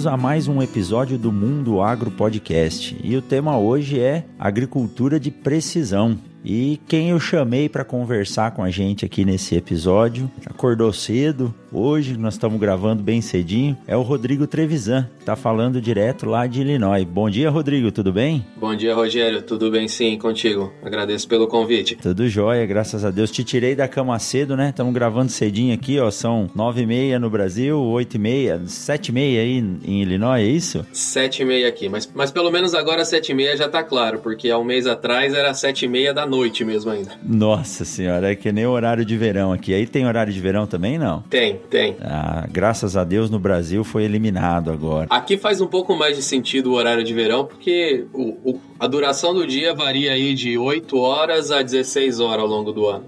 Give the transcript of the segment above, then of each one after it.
Bem-vindos a mais um episódio do Mundo Agro Podcast. E o tema hoje é agricultura de precisão. E quem eu chamei para conversar com a gente aqui nesse episódio, acordou cedo, hoje nós estamos gravando bem cedinho, é o Rodrigo Trevisan, tá falando direto lá de Illinois. Bom dia, Rodrigo, tudo bem? Bom dia, Rogério, tudo bem sim contigo. Agradeço pelo convite. Tudo jóia, graças a Deus. Te tirei da cama cedo, né? Estamos gravando cedinho aqui, ó, são nove e meia no Brasil, oito e meia, sete e meia aí em Illinois, é isso? Sete e meia aqui, mas, mas pelo menos agora sete e meia já tá claro, porque há um mês atrás era sete e meia da noite mesmo ainda. Nossa senhora, é que nem o horário de verão aqui. Aí tem horário de verão também, não? Tem, tem. Ah, graças a Deus no Brasil foi eliminado agora. Aqui faz um pouco mais de sentido o horário de verão, porque o, o, a duração do dia varia aí de 8 horas a 16 horas ao longo do ano.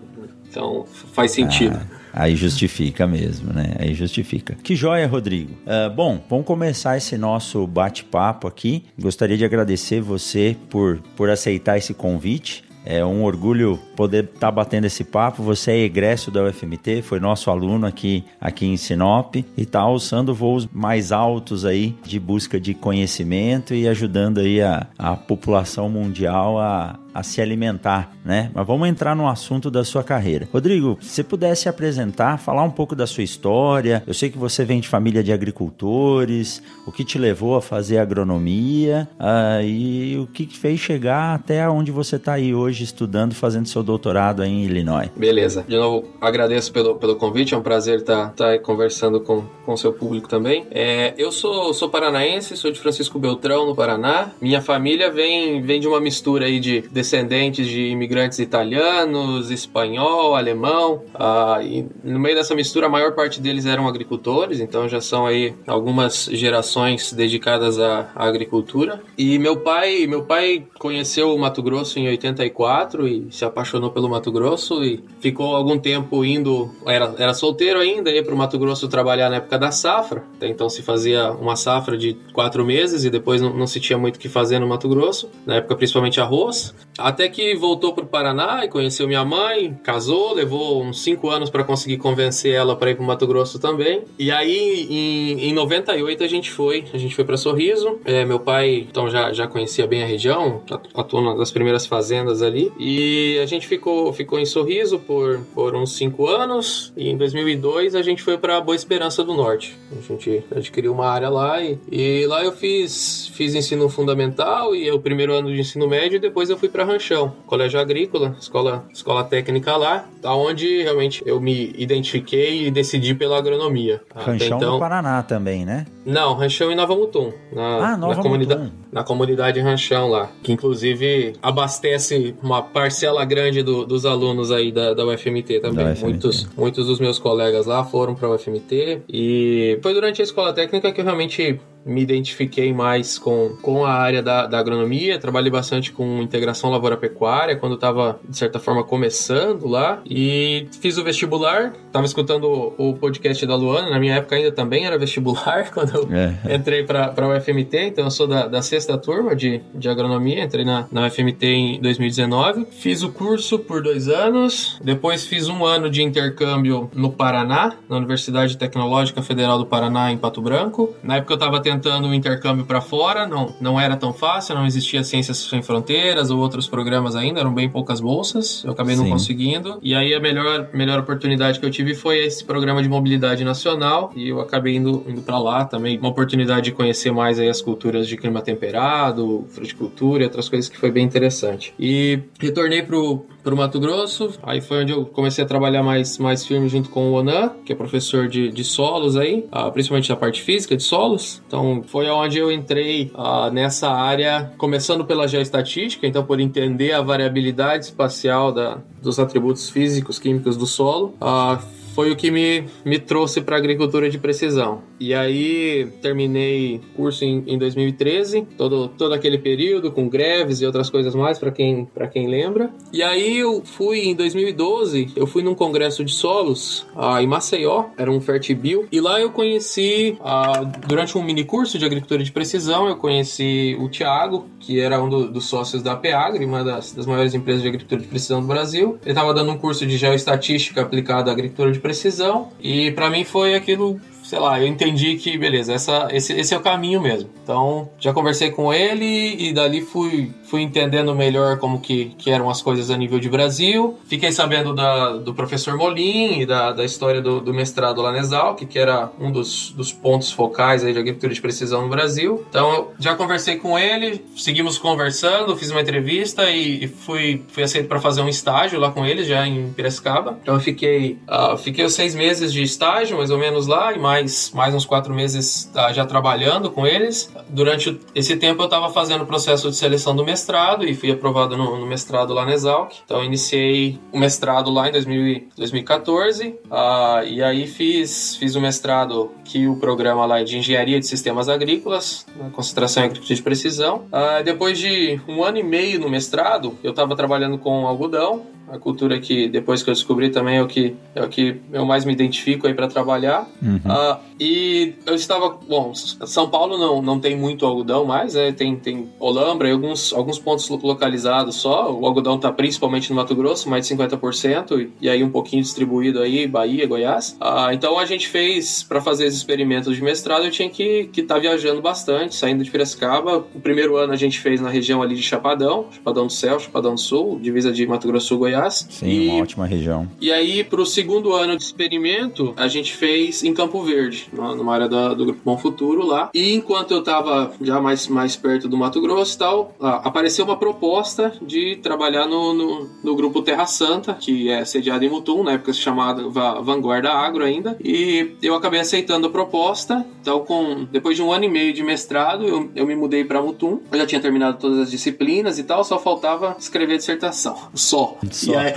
Então faz sentido. Ah. Aí justifica mesmo, né? Aí justifica. Que joia, Rodrigo. Uh, bom, vamos começar esse nosso bate-papo aqui. Gostaria de agradecer você por, por aceitar esse convite. É um orgulho poder estar tá batendo esse papo. Você é egresso da UFMT, foi nosso aluno aqui, aqui em Sinop e está alçando voos mais altos aí de busca de conhecimento e ajudando aí a, a população mundial a, a se alimentar, né? Mas vamos entrar no assunto da sua carreira. Rodrigo, se você pudesse apresentar, falar um pouco da sua história. Eu sei que você vem de família de agricultores, o que te levou a fazer agronomia uh, e o que fez chegar até onde você está aí hoje estudando, fazendo seu doutorado em Illinois. Beleza. De novo, agradeço pelo, pelo convite, é um prazer estar tá, tá conversando com o seu público também. É, eu sou, sou paranaense, sou de Francisco Beltrão, no Paraná. Minha família vem, vem de uma mistura aí de descendentes de imigrantes italianos, espanhol, alemão. Ah, e no meio dessa mistura, a maior parte deles eram agricultores, então já são aí algumas gerações dedicadas à, à agricultura. E meu pai, meu pai conheceu o Mato Grosso em 84 e se apaixonou pelo Mato Grosso e ficou algum tempo indo, era, era solteiro ainda, ia para o Mato Grosso trabalhar na época da safra. Então se fazia uma safra de quatro meses e depois não, não se tinha muito o que fazer no Mato Grosso, na época principalmente arroz. Até que voltou para o Paraná e conheceu minha mãe, casou, levou uns 5 anos para conseguir convencer ela para ir para Mato Grosso também. E aí em, em 98 a gente foi, a gente foi para Sorriso. É, meu pai então já, já conhecia bem a região, atuou nas primeiras fazendas ali. E a gente ficou, ficou em Sorriso por, por uns 5 anos. E em 2002 a gente foi para Boa Esperança do Norte. A gente adquiriu uma área lá e, e lá eu fiz, fiz ensino fundamental e o primeiro ano de ensino médio e depois eu fui para Ranchão, colégio agrícola, escola, escola técnica lá, onde realmente eu me identifiquei e decidi pela agronomia. Ranchão então, no Paraná também, né? Não, Ranchão em Nova Mutum. Na, ah, Nova na comunidade, na comunidade Ranchão lá, que inclusive abastece uma parcela grande do, dos alunos aí da, da UFMT também. Da UFMT. Muitos, muitos dos meus colegas lá foram para a UFMT e foi durante a escola técnica que eu realmente me identifiquei mais com, com a área da, da agronomia, trabalhei bastante com integração lavoura-pecuária quando estava, de certa forma, começando lá. E fiz o vestibular, estava escutando o, o, podcast da Luana, na minha época ainda também era vestibular, quando eu é. entrei para a UFMT, então eu sou da, da sexta turma de, de agronomia, entrei na, na UFMT em 2019. Fiz o curso por dois anos, depois fiz um ano de intercâmbio no Paraná, na Universidade Tecnológica Federal do Paraná, em Pato Branco. Na época eu estava tentando um intercâmbio para fora, não, não era tão fácil, não existia Ciências Sem Fronteiras ou outros programas ainda, eram bem poucas bolsas, eu acabei Sim. não conseguindo. E aí a melhor, melhor oportunidade que eu tive foi esse programa de mobilidade nacional e eu acabei indo, indo para lá também, uma oportunidade de conhecer mais aí as culturas de clima temperado, fruticultura e outras coisas que foi bem interessante. E retornei pro, pro Mato Grosso, aí foi onde eu comecei a trabalhar mais, mais firme junto com o Onan, que é professor de, de solos aí, ah, principalmente da parte física de solos. Então foi onde eu entrei uh, nessa área, começando pela geoestatística, então por entender a variabilidade espacial da, dos atributos físicos, químicos do solo. Uh, foi o que me, me trouxe para agricultura de precisão. E aí terminei curso em, em 2013, todo, todo aquele período com greves e outras coisas mais para quem para quem lembra. E aí eu fui em 2012, eu fui num congresso de solos ah, em Maceió, era um Fertibio, e lá eu conheci ah, durante um mini curso de agricultura de precisão, eu conheci o Tiago, que era um do, dos sócios da Peagri, uma das, das maiores empresas de agricultura de precisão do Brasil. Ele estava dando um curso de geoestatística aplicada à agricultura de precisão e para mim foi aquilo sei lá, eu entendi que, beleza, essa, esse, esse é o caminho mesmo. Então, já conversei com ele e dali fui, fui entendendo melhor como que, que eram as coisas a nível de Brasil. Fiquei sabendo da, do professor Molim e da, da história do, do mestrado lá na Exalc, que era um dos, dos pontos focais aí de agricultura de precisão no Brasil. Então, já conversei com ele, seguimos conversando, fiz uma entrevista e, e fui, fui aceito para fazer um estágio lá com ele, já em Piracicaba. Então, eu fiquei, uh, fiquei os seis meses de estágio, mais ou menos lá, e mais mais, mais uns quatro meses tá, já trabalhando com eles. Durante esse tempo eu estava fazendo o processo de seleção do mestrado e fui aprovado no, no mestrado lá na Exalc. Então iniciei o mestrado lá em 2000, 2014 uh, e aí fiz, fiz o mestrado que o programa lá é de Engenharia de Sistemas Agrícolas, concentração em agricultura de precisão. Uh, depois de um ano e meio no mestrado, eu estava trabalhando com algodão a cultura que depois que eu descobri também é o que é o que eu mais me identifico aí para trabalhar. Uhum. Uh, e eu estava, bom, São Paulo não, não tem muito algodão mais, né? Tem tem Olambra e alguns alguns pontos localizados só. O algodão está principalmente no Mato Grosso, mais de 50% e, e aí um pouquinho distribuído aí Bahia, Goiás. Uh, então a gente fez para fazer esses experimentos de mestrado, eu tinha que que estar tá viajando bastante, saindo de Piracicaba. O primeiro ano a gente fez na região ali de Chapadão, Chapadão do Céu, Chapadão do Sul, divisa de Mato Grosso Goiás Goiás. Sim, e, uma ótima região. E aí, para o segundo ano de experimento, a gente fez em Campo Verde, numa área da, do Grupo Bom Futuro lá. E enquanto eu estava já mais, mais perto do Mato Grosso e tal, apareceu uma proposta de trabalhar no, no, no, Grupo Terra Santa, que é sediado em Mutum, na época se chamava Vanguarda Agro ainda. E eu acabei aceitando a proposta. Então, com, depois de um ano e meio de mestrado, eu, eu me mudei para Mutum. Eu já tinha terminado todas as disciplinas e tal, só faltava escrever a dissertação. Só. Só. E aí...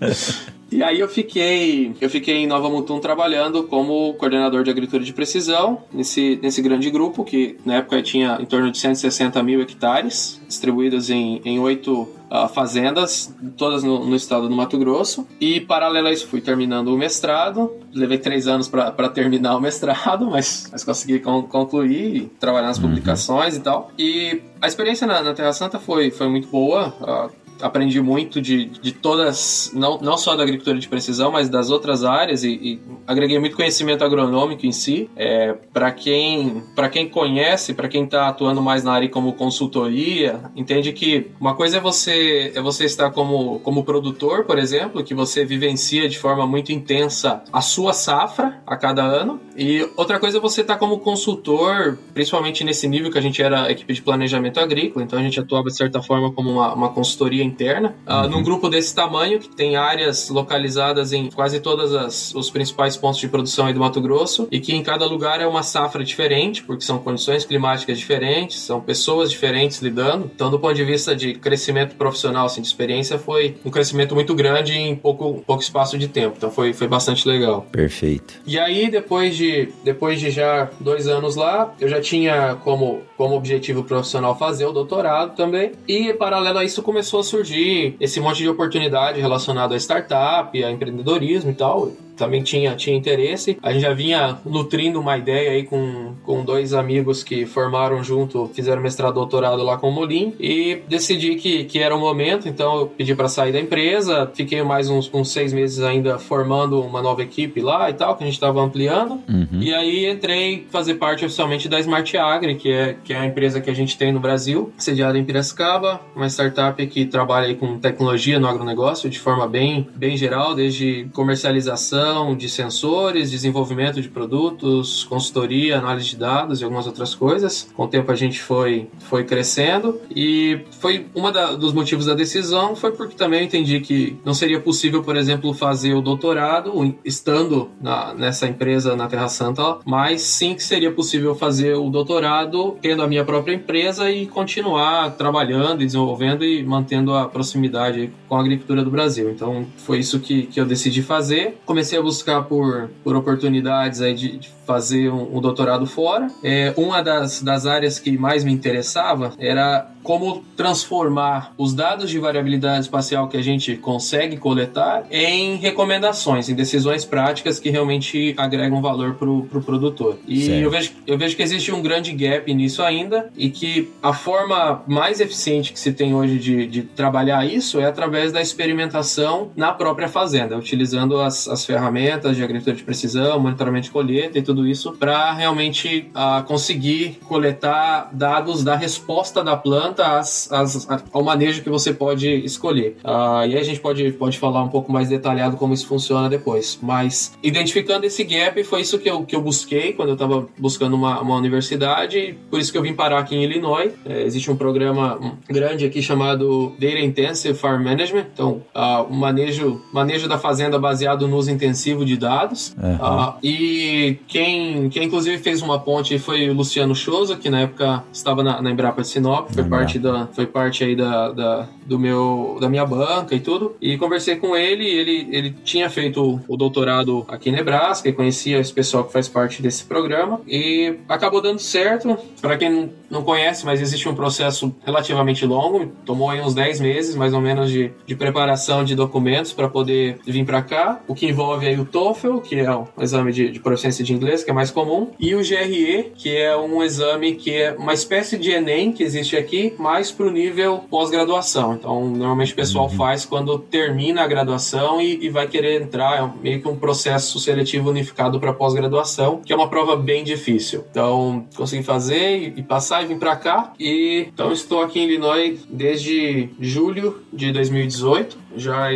E aí eu fiquei, eu fiquei em Nova Mutum trabalhando como coordenador de agricultura de precisão nesse, nesse grande grupo que na época tinha em torno de 160 mil hectares distribuídos em, em oito uh, fazendas, todas no, no, estado do Mato Grosso. E paralelo a isso fui terminando o mestrado. Levei três anos para terminar o mestrado, mas, mas consegui con concluir e trabalhar nas uhum. publicações e tal. E a experiência na, na Terra Santa foi, foi muito boa. Uh, aprendi muito de, de todas, não, não só da agricultura de precisão, mas das outras áreas e, e agreguei muito conhecimento agronômico em si. É, para quem, quem conhece, para quem está atuando mais na área como consultoria, entende que uma coisa é você, é você estar como, como produtor, por exemplo, que você vivencia de forma muito intensa a sua safra a cada ano, e outra coisa é você estar como consultor, principalmente nesse nível que a gente era equipe de planejamento agrícola, então a gente atuava de certa forma como uma, uma consultoria interna, uh, num grupo desse tamanho, que tem áreas localizadas em quase todos os principais pontos de produção aí do Mato Grosso, e que em cada lugar é uma safra diferente, porque são condições climáticas diferentes, são pessoas diferentes lidando. Então, do ponto de vista de crescimento profissional, assim, de experiência, foi um crescimento muito grande em pouco, pouco espaço de tempo. Então, foi, foi bastante legal. Perfeito. E aí, depois de, depois de já dois anos lá, eu já tinha como, como objetivo profissional fazer o doutorado também. E, paralelo a isso, começou a surgir surgir esse monte de oportunidade relacionado a startup, a empreendedorismo e tal também tinha, tinha interesse. A gente já vinha nutrindo uma ideia aí com, com dois amigos que formaram junto, fizeram mestrado doutorado lá com o Molim e decidi que, que era o momento, então eu pedi para sair da empresa, fiquei mais uns, uns seis meses ainda formando uma nova equipe lá e tal, que a gente estava ampliando. Uhum. E aí entrei fazer parte oficialmente da Smart Agri, que é, que é a empresa que a gente tem no Brasil, sediada em Piracicaba, uma startup que trabalha com tecnologia no agronegócio de forma bem, bem geral, desde comercialização de sensores, desenvolvimento de produtos, consultoria, análise de dados e algumas outras coisas. Com o tempo a gente foi, foi crescendo e foi uma dos motivos da decisão foi porque também eu entendi que não seria possível, por exemplo, fazer o doutorado estando na, nessa empresa na Terra Santa, mas sim que seria possível fazer o doutorado tendo a minha própria empresa e continuar trabalhando e desenvolvendo e mantendo a proximidade com a agricultura do Brasil. Então foi isso que, que eu decidi fazer. Comecei buscar por, por oportunidades aí de, de fazer um, um, doutorado fora. É, uma das, das áreas que mais me interessava era como transformar os dados de variabilidade espacial que a gente consegue coletar em recomendações, em decisões práticas que realmente agregam valor para o pro produtor. E eu vejo, eu vejo que existe um grande gap nisso ainda e que a forma mais eficiente que se tem hoje de, de trabalhar isso é através da experimentação na própria fazenda, utilizando as, as ferramentas de agricultura de precisão, monitoramento de colheita e tudo isso para realmente uh, conseguir coletar dados da resposta da planta às, às, ao manejo que você pode escolher. Uh, e aí a gente pode, pode falar um pouco mais detalhado como isso funciona depois. Mas identificando esse gap, foi isso que eu, que eu busquei quando eu estava buscando uma, uma universidade. Por isso que eu vim parar aqui em Illinois. É, existe um programa grande aqui chamado Data Intensive Farm Management. Então, uh, o manejo, manejo da fazenda baseado no uso intensivo de dados. Uhum. Uh, e quem, quem inclusive fez uma ponte foi o Luciano Chosa, que na época estava na, na Embrapa de Sinop, foi uhum parte da, foi parte aí da, da, do meu, da minha banca e tudo. E conversei com ele, ele, ele tinha feito o doutorado aqui em Nebraska e conhecia esse pessoal que faz parte desse programa. E acabou dando certo. Para quem não conhece, mas existe um processo relativamente longo, tomou aí uns 10 meses mais ou menos de, de preparação de documentos para poder vir para cá, o que envolve aí o TOEFL, que é um exame de, de proficiência de inglês, que é mais comum, e o GRE, que é um exame que é uma espécie de ENEM que existe aqui, mais para o nível pós-graduação. Então, normalmente o pessoal uhum. faz quando termina a graduação e, e, vai querer entrar, é meio que um processo seletivo unificado para pós-graduação, que é uma prova bem difícil. Então, consegui fazer e, e passar e vim para cá. E então estou aqui em Illinois desde julho de 2018, já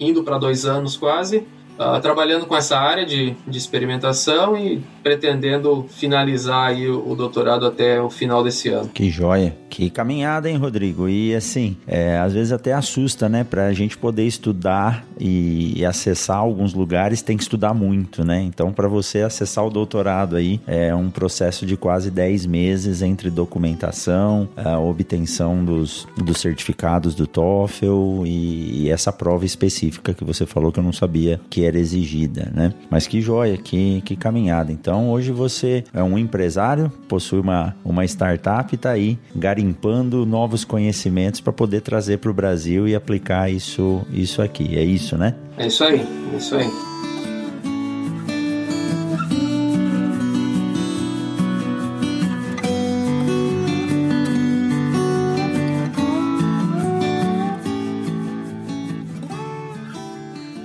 indo para dois anos quase. Uh, trabalhando com essa área de, de experimentação e pretendendo finalizar aí o, o, doutorado até o final desse ano. Que joia! Que caminhada, hein, Rodrigo? E assim, é, às vezes até assusta, né? Para a gente poder estudar e, e, acessar alguns lugares, tem que estudar muito, né? Então, para você acessar o doutorado aí, é um processo de quase 10 meses entre documentação, a obtenção dos, dos certificados do TOEFL e, e essa prova específica que você falou que eu não sabia que era exigida, né? Mas que joia, que, que caminhada. Então, hoje você é um empresário, possui uma, uma startup e está aí garimpando novos conhecimentos para poder trazer para o Brasil e aplicar isso, isso aqui. É isso, né? É isso aí, é isso aí.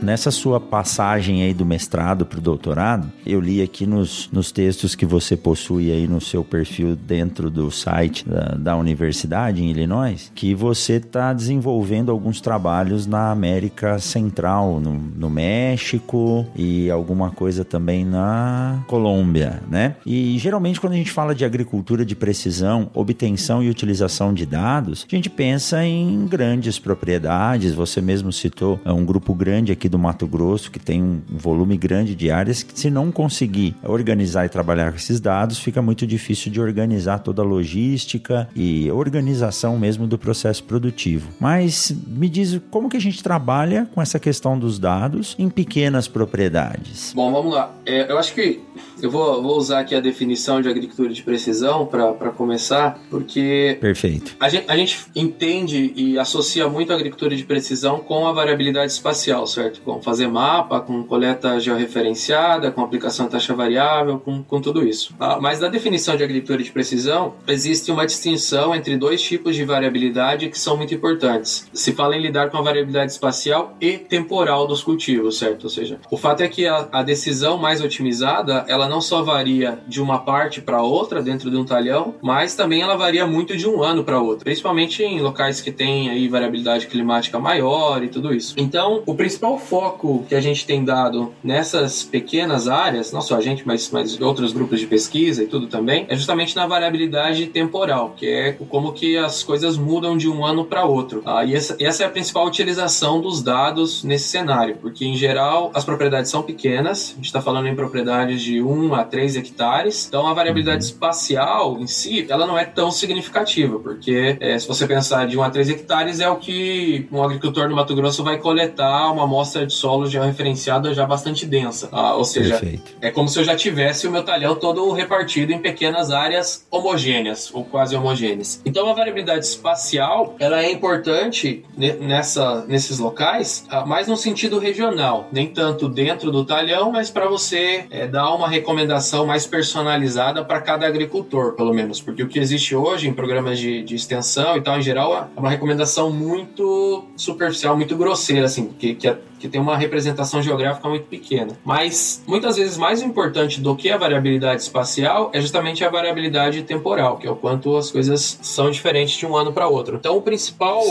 Nessa sua passagem aí do mestrado para o doutorado, eu li aqui nos, nos textos que você possui aí no seu perfil dentro do site da, da universidade em Illinois, que você está desenvolvendo alguns trabalhos na América Central, no, no México e alguma coisa também na Colômbia, né? E geralmente quando a gente fala de agricultura de precisão, obtenção e utilização de dados, a gente pensa em grandes propriedades. Você mesmo citou é um grupo grande aqui do Mato Grosso, que tem um volume grande de áreas, que se não conseguir organizar e trabalhar com esses dados, fica muito difícil de organizar toda a logística e organização mesmo do processo produtivo. Mas me diz como que a gente trabalha com essa questão dos dados em pequenas propriedades? Bom, vamos lá. É, eu acho que eu vou, vou usar aqui a definição de agricultura de precisão para começar, porque. Perfeito. A gente, a gente entende e associa muito a agricultura de precisão com a variabilidade espacial, certo? Com fazer mapa, com coleta georreferenciada, com aplicação de taxa variável, com, com tudo isso. Ah, mas na definição de agricultura de precisão, existe uma distinção entre dois tipos de variabilidade que são muito importantes. Se fala em lidar com a variabilidade espacial e temporal dos cultivos, certo? Ou seja, o fato é que a, a decisão mais otimizada, ela não só varia de uma parte para outra dentro de um talhão, mas também ela varia muito de um ano para outro, principalmente em locais que têm aí variabilidade climática maior e tudo isso. Então, o principal foco que a gente tem dado nessas pequenas áreas, não só a gente, mas, mas outros grupos de pesquisa e tudo também, é justamente na variabilidade temporal, que é como que as coisas mudam de um ano para outro. Ah, e essa, essa é a principal utilização dos dados nesse cenário, porque em geral as propriedades são pequenas, a gente está falando em propriedades de 1 1 a 3 hectares. Então a variabilidade uhum. espacial em si, ela não é tão significativa, porque é, se você pensar de 1 a 3 hectares é o que um agricultor no Mato Grosso vai coletar uma amostra de solo já referenciada já bastante densa. Ah, ou seja, Perfeito. é como se eu já tivesse o meu talhão todo repartido em pequenas áreas homogêneas ou quase homogêneas. Então a variabilidade espacial ela é importante nessa, nesses locais, ah, mais no sentido regional, nem tanto dentro do talhão, mas para você é, dar uma recomendação mais personalizada para cada agricultor, pelo menos, porque o que existe hoje em programas de, de extensão e tal, em geral, é uma recomendação muito superficial, muito grosseira, assim, que, que, que tem uma representação geográfica muito pequena. Mas muitas vezes mais importante do que a variabilidade espacial é justamente a variabilidade temporal, que é o quanto as coisas são diferentes de um ano para outro. Então, o principal,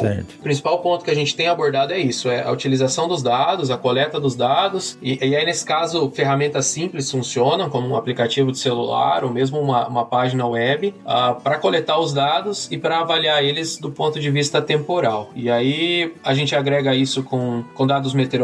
principal ponto que a gente tem abordado é isso: é a utilização dos dados, a coleta dos dados, e, e aí, nesse caso, ferramentas simples funcionam, como um aplicativo de celular ou mesmo uma, uma página web, uh, ah, para coletar os dados e para avaliar eles do ponto de vista temporal. E aí a gente agrega isso com, com dados meteorológicos,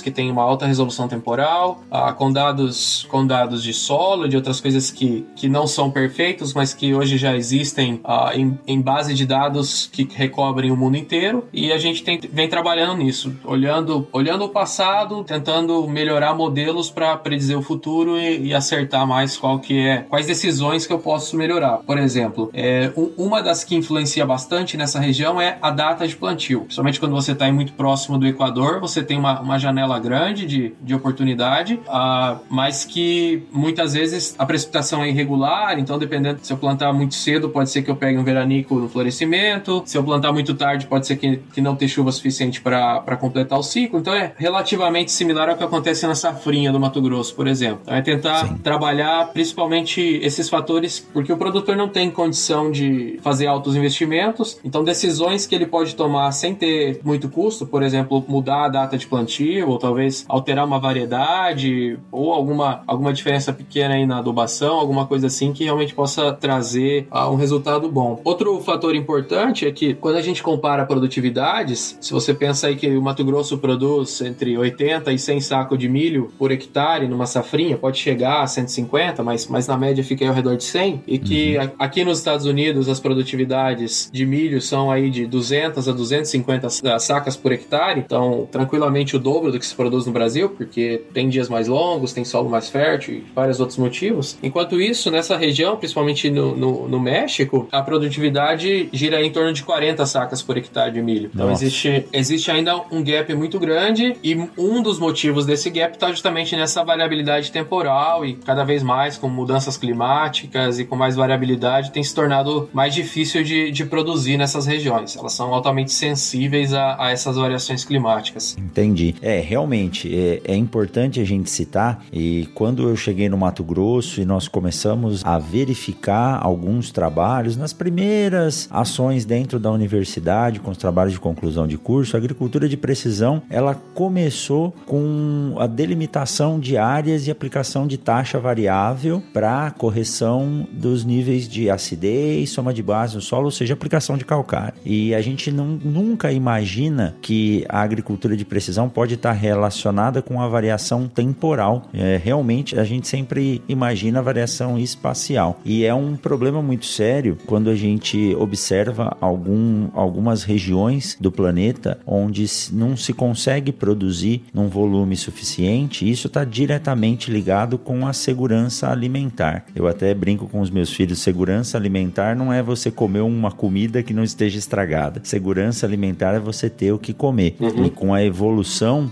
que tem uma alta resolução temporal, uh, com, dados, com dados de solo, de outras coisas que, que não são perfeitos, mas que hoje já existem uh, em, em base de dados que recobrem o mundo inteiro. E a gente tem, vem trabalhando nisso, olhando, olhando o passado, tentando melhorar modelos para predizer o futuro e, e, acertar mais qual que é, quais decisões que eu posso melhorar. Por exemplo, é, uma das que influencia bastante nessa região é a data de plantio. Principalmente quando você está muito próximo do Equador, você tem uma, uma janela grande de, de oportunidade, uh, mas que muitas vezes a precipitação é irregular, então dependendo se eu plantar muito cedo, pode ser que eu pegue um veranico no florescimento, se eu plantar muito tarde, pode ser que, que não tenha chuva suficiente para completar o ciclo. Então é relativamente similar ao que acontece na safrinha do Mato Grosso, por exemplo. Então, é tentar Sim. trabalhar principalmente esses fatores, porque o produtor não tem condição de fazer altos investimentos, então decisões que ele pode tomar sem ter muito custo, por exemplo, mudar a data de plantio, ou talvez alterar uma variedade, ou alguma, alguma diferença pequena aí na adubação, alguma coisa assim que realmente possa trazer uh, um resultado bom. Outro fator importante é que quando a gente compara produtividades, se você pensa aí que o Mato Grosso produz entre 80 e 100 sacos de milho por hectare numa safrinha, pode chegar a 150, mas, mas na média fica aí ao redor de 100, e que uhum. aqui nos Estados Unidos as produtividades de milho são aí de 200 a 250 sacas por hectare, então tranquilamente o dobro do que se produz no Brasil, porque tem dias mais longos, tem solo mais fértil e vários outros motivos. Enquanto isso, nessa região, principalmente no, no, no México, a produtividade gira em torno de 40 sacas por hectare de milho. Então existe, existe ainda um gap muito grande e um dos motivos desse gap está justamente nessa variabilidade temporal e cada vez mais com mudanças climáticas e com mais variabilidade tem se tornado mais difícil de, de produzir nessas regiões. Elas são altamente sensíveis a, a essas variações climáticas. Entendi. É, realmente, é, é importante a gente citar e quando eu cheguei no Mato Grosso e nós começamos a verificar alguns trabalhos nas primeiras ações dentro da universidade com os trabalhos de conclusão de curso, a agricultura de precisão, ela começou com a delimitação de áreas e aplicação de taxa variável para correção dos níveis de acidez, soma de base no solo, ou seja, aplicação de calcário. E a gente não, nunca imagina que a agricultura de precisão pode estar relacionada com a variação temporal. É, realmente, a gente sempre imagina a variação espacial. E é um problema muito sério quando a gente observa algum, algumas regiões do planeta onde não se consegue produzir num volume suficiente. Isso está diretamente ligado com a segurança alimentar. Eu até brinco com os meus filhos: segurança alimentar não é você comer uma comida que não esteja estragada. Segurança alimentar é você ter o que comer. Uhum. E com a evolução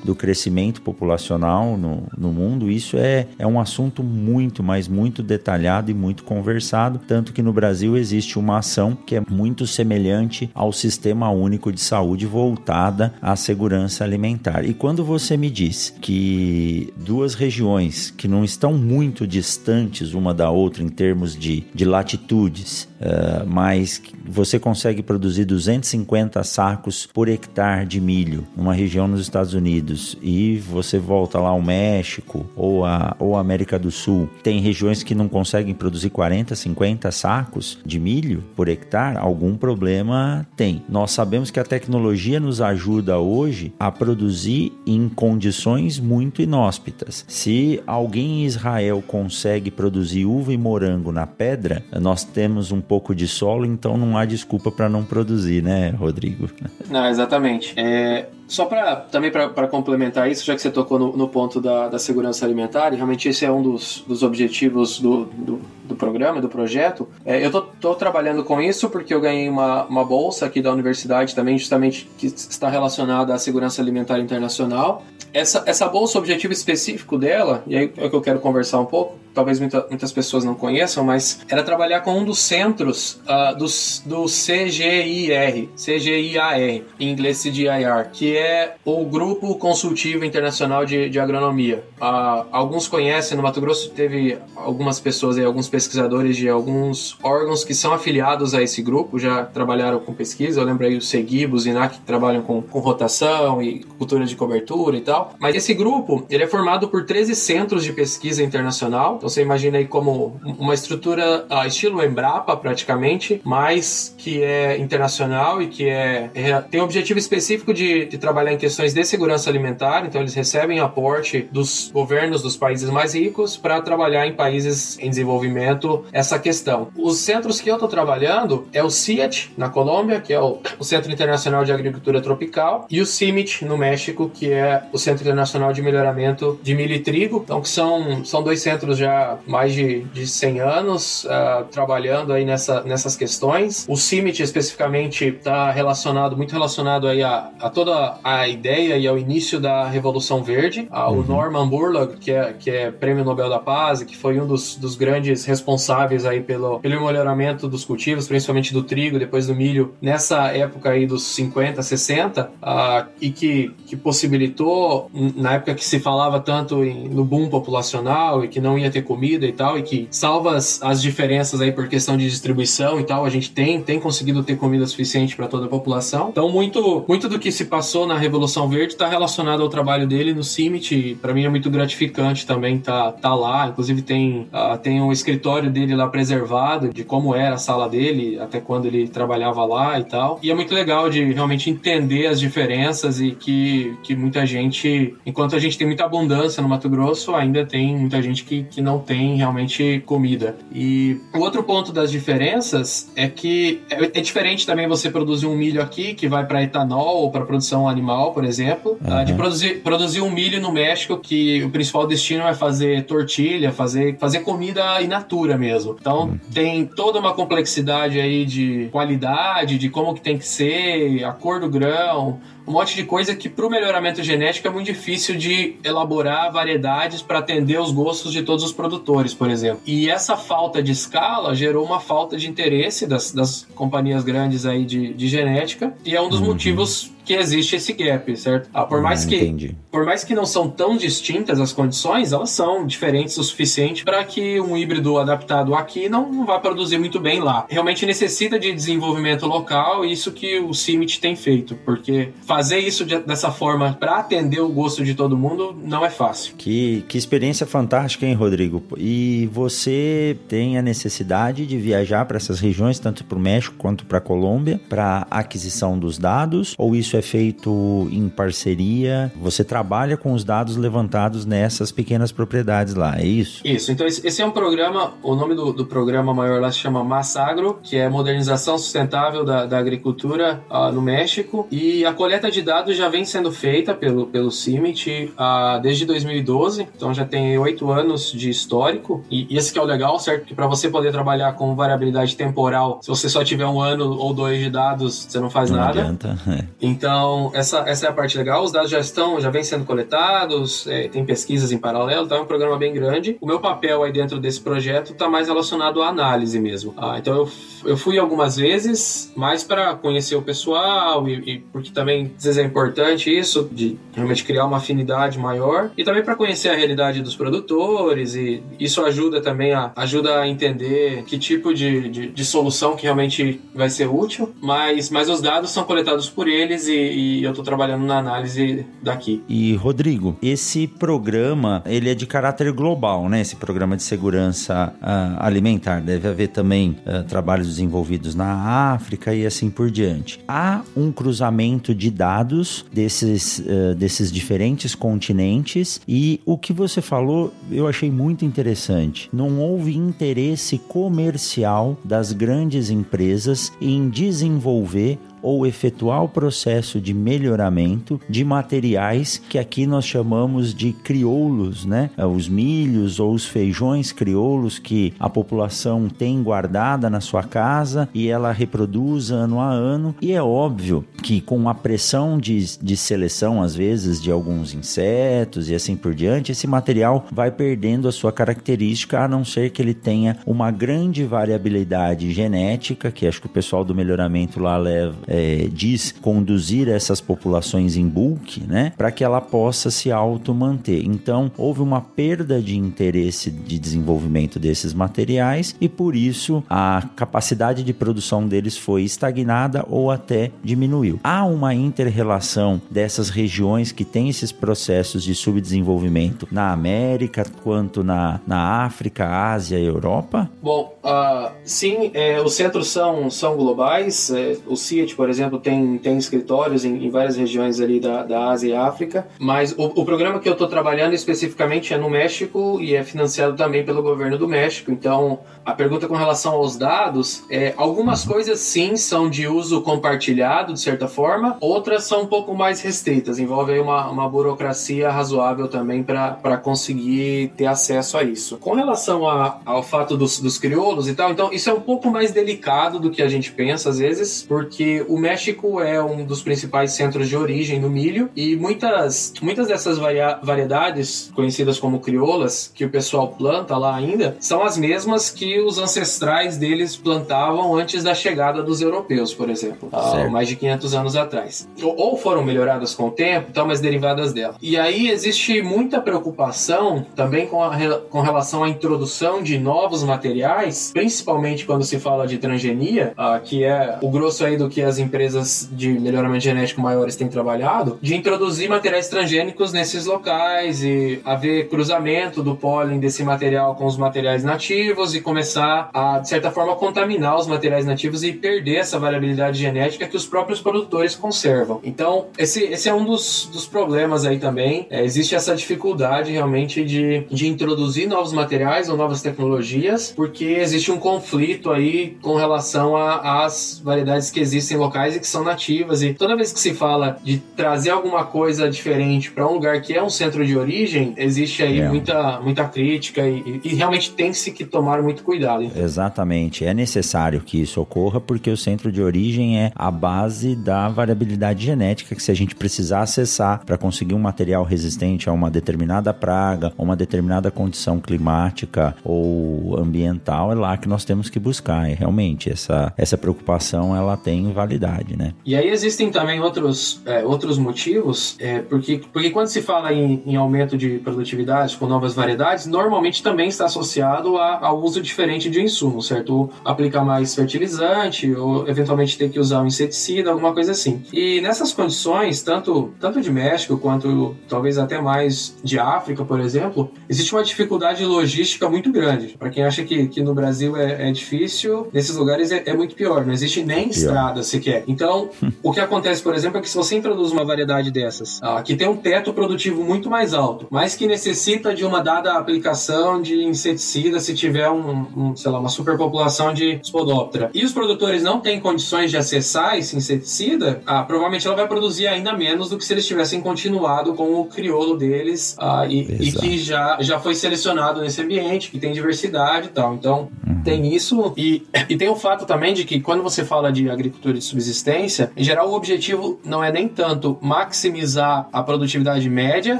do crescimento populacional no, no mundo, isso é, é um assunto muito, mas muito detalhado e muito conversado. Tanto que no Brasil existe uma ação que é muito semelhante ao Sistema Único de Saúde voltada à segurança alimentar. E quando você me diz que duas regiões que não estão muito distantes uma da outra em termos de, de latitudes, uh, mas você consegue produzir 250 sacos por hectare de milho numa região nos Estados Unidos e você volta lá ao México ou a, ou América do Sul, tem regiões que não conseguem produzir 40, 50 sacos de milho por hectare, algum problema tem. Nós sabemos que a tecnologia nos ajuda hoje a produzir em condições muito inóspitas. Se alguém em Israel consegue produzir uva e morango na pedra, nós temos um pouco de solo, então não há desculpa para não produzir, né, Rodrigo? Não, exatamente. É, só para também para complementar isso, já que você tocou no, no ponto da, da, segurança alimentar, e realmente esse é um dos, dos objetivos do, do, do programa, do projeto. É, eu tô, tô, trabalhando com isso porque eu ganhei uma, uma bolsa aqui da universidade também, justamente que está relacionada à segurança alimentar internacional. Essa, essa bolsa, o objetivo específico dela, e aí é o que eu quero conversar um pouco, talvez muita, muitas pessoas não conheçam, mas era trabalhar com um dos centros uh, dos, do CGIR, CGIAR, em inglês CGIAR, que é o Grupo Consultivo Internacional de, de Agronomia. Uh, alguns conhecem, no Mato Grosso teve algumas pessoas aí, alguns pesquisadores de alguns órgãos que são afiliados a esse grupo, já trabalharam com pesquisa, eu lembro aí o Segib, o Zinac, que trabalham com, com rotação e cultura de cobertura e tal. Mas esse grupo, ele é formado por 13 centros de pesquisa internacional, você imagina aí como uma estrutura uh, estilo Embrapa praticamente, mas que é internacional e que é, é tem o objetivo específico de, de, trabalhar em questões de segurança alimentar. Então eles recebem aporte dos governos dos países mais ricos para trabalhar em países em desenvolvimento essa questão. Os centros que eu estou trabalhando é o CIAT na Colômbia, que é o, o Centro Internacional de Agricultura Tropical, e o CIMIT no México, que é o Centro Internacional de Melhoramento de Milho e Trigo. Então que são são dois centros já mais de, de 100 anos uh, trabalhando aí nessa, nessas questões. O CIMIT especificamente está relacionado, muito relacionado aí a, a, toda a ideia e ao início da Revolução Verde. Uh, uhum. O Norman Borlaug, que é, que é Prêmio Nobel da Paz, que foi um dos, dos grandes responsáveis aí pelo, pelo melhoramento dos cultivos, principalmente do trigo, depois do milho, nessa época aí dos 50, 60, uh, e que, que possibilitou, na época que se falava tanto em, no boom populacional e que não ia ter comida e tal, e que salva as, as diferenças aí por questão de distribuição e tal, a gente tem, tem conseguido ter comida suficiente para toda a população. Então, muito, muito do que se passou na Revolução Verde está relacionado ao trabalho dele no CIMIT. Para mim é muito gratificante também tá, tá lá. Inclusive, tem, uh, tem um escritório dele lá preservado, de como era a sala dele, até quando ele trabalhava lá e tal. E é muito legal de realmente entender as diferenças e que, que muita gente, enquanto a gente tem muita abundância no Mato Grosso, ainda tem muita gente que, que não tem realmente comida. E o outro ponto das diferenças é que é, é diferente também você produzir um milho aqui que vai para etanol ou para produção animal, por exemplo, uhum. de produzir, produzir um milho no México que o principal destino é fazer tortilha, fazer, fazer comida in natura mesmo. Então uhum. tem toda uma complexidade aí de qualidade, de como que tem que ser, a cor do grão, um monte de coisa que para o melhoramento genético é muito difícil de elaborar variedades para atender os gostos de todos os produtores, por exemplo. E essa falta de escala gerou uma falta de interesse das, das companhias grandes aí de, de genética e é um dos uhum. motivos que existe esse gap, certo? Ah, por mais hum, que por mais que não são tão distintas as condições, elas são diferentes o suficiente para que um híbrido adaptado aqui não, não vá produzir muito bem lá. Realmente necessita de desenvolvimento local, isso que o CIMIT tem feito, porque fazer isso de, dessa forma para atender o gosto de todo mundo não é fácil. Que, que experiência fantástica, hein, Rodrigo? E você tem a necessidade de viajar para essas regiões, tanto para o México quanto para a Colômbia, para aquisição dos dados, ou isso é feito em parceria? Você trabalha com os dados levantados nessas pequenas propriedades lá, é isso? Isso, então esse é um programa, o nome do, do programa maior lá se chama Massagro, que é Modernização Sustentável da, da Agricultura uh, no México, e a coleta de dados já vem sendo feita pelo, pelo CIMIT uh, desde 2012, então já tem oito anos de histórico, e, e esse que é o legal, certo? Que para você poder trabalhar com variabilidade temporal, se você só tiver um ano ou dois de dados, você não faz não nada. Adianta, é. Então, então, essa, essa é a parte legal. Os dados já estão, já vêm sendo coletados, é, tem pesquisas em paralelo, então é um programa bem grande. O meu papel aí dentro desse projeto está mais relacionado à análise mesmo. Ah, então, eu, eu fui algumas vezes, mais para conhecer o pessoal e, e, porque também às vezes é importante isso, de realmente criar uma afinidade maior e também para conhecer a realidade dos produtores e isso ajuda também a, ajuda a entender que tipo de, de, de solução que realmente vai ser útil, mas, mas os dados são coletados por eles e e, eu estou trabalhando na análise daqui. E Rodrigo, esse programa ele é de caráter global, né? Esse programa de segurança uh, alimentar deve haver também uh, trabalhos desenvolvidos na África e assim por diante. Há um cruzamento de dados desses uh, desses diferentes continentes e o que você falou eu achei muito interessante. Não houve interesse comercial das grandes empresas em desenvolver ou efetuar o processo de melhoramento de materiais que aqui nós chamamos de crioulos, né? É, os milhos ou os feijões crioulos que a população tem guardada na sua casa e ela reproduz ano a ano. E é óbvio que com a pressão de, de seleção, às vezes, de alguns insetos e assim por diante, esse material vai perdendo a sua característica, a não ser que ele tenha uma grande variabilidade genética, que acho que o pessoal do melhoramento lá leva, é, diz conduzir essas populações em bulk, né, para que ela possa se auto-manter. Então, houve uma perda de interesse de desenvolvimento desses materiais e por isso a capacidade de produção deles foi estagnada ou até diminuiu. Há uma inter-relação dessas regiões que têm esses processos de subdesenvolvimento na América, quanto na, na África, Ásia e Europa? Bom, uh, sim, é, os centros são, são globais. É, o CIET, por exemplo, tem, tem escritórios em, em, várias regiões ali da, da Ásia e África, mas o, o programa que eu estou trabalhando especificamente é no México e é financiado também pelo governo do México. Então, a pergunta com relação aos dados, é, algumas coisas sim são de uso compartilhado, de certa forma, outras são um pouco mais restritas, envolve uma, uma burocracia razoável também para conseguir ter acesso a isso. Com relação a, ao fato dos, dos crioulos e tal, então isso é um pouco mais delicado do que a gente pensa às vezes, porque o México é um dos principais centros de origem do milho e muitas, muitas dessas variedades conhecidas como crioulas que o pessoal planta lá ainda são as mesmas que os ancestrais deles plantavam antes da chegada dos europeus, por exemplo, há mais de 500 anos atrás. Ou foram melhoradas com o tempo, tal, mas derivadas dela. E aí existe muita preocupação também com, a, com relação à introdução de novos materiais, principalmente quando se fala de transgenia, uh, que é o grosso aí do que as empresas de melhoramento genético maiores têm trabalhado, de introduzir materiais transgênicos nesses locais e haver cruzamento do pólen desse material com os materiais nativos e começar a, de certa forma, contaminar os materiais nativos e perder essa variabilidade genética que os próprios produtores conservam. Então, esse, esse é um dos, dos problemas aí também. É, existe essa dificuldade realmente de, de introduzir novos materiais ou novas tecnologias, porque existe um conflito aí com relação às variedades que existem locais e que são nativas. E toda vez que se fala de trazer alguma coisa diferente para um lugar que é um centro de origem, existe aí é. muita, muita crítica e, e realmente tem-se que tomar muito cuidado. Então. Exatamente. É necessário que isso ocorra porque o centro de origem é a base da variabilidade genética que se a gente precisar acessar para conseguir um material resistente a uma determinada praga, uma determinada condição climática ou ambiental, é lá que nós temos que buscar. E realmente essa, essa preocupação ela tem validade, né? E aí existem também outros, é, outros motivos, é, porque, porque quando se fala em, em, aumento de produtividade com novas variedades, normalmente também está associado a, ao uso diferente de insumo, certo? Ou aplicar mais fertilizante, ou eventualmente ter que usar um inseticida, alguma coisa assim. E nessas condições, tanto, tanto de México quanto talvez até mais de África, por exemplo, existe uma dificuldade logística muito grande. Para quem acha que, que no Brasil é, é difícil, nesses lugares é, é, muito pior. Não existe nem pior. estrada sequer. Então, o que acontece, por exemplo, é que se você introduz uma variedade dessas, ah, que tem um teto produtivo muito mais alto, mas que necessita de uma dada aplicação de inseticida se tiver um, um sei lá, uma superpopulação de Spodoptera, e os produtores não têm condições de acessar esse inseticida, ah, provavelmente ela vai produzir ainda menos do que se eles tivessem continuado com o crioulo deles ah, e, e, que já, já foi selecionado nesse ambiente, que tem diversidade e tal. Então, uhum. tem isso. E, e tem o fato também de que quando você fala de agricultura de subsistência, em geral o objetivo não é nem tanto maximizar a produtividade média,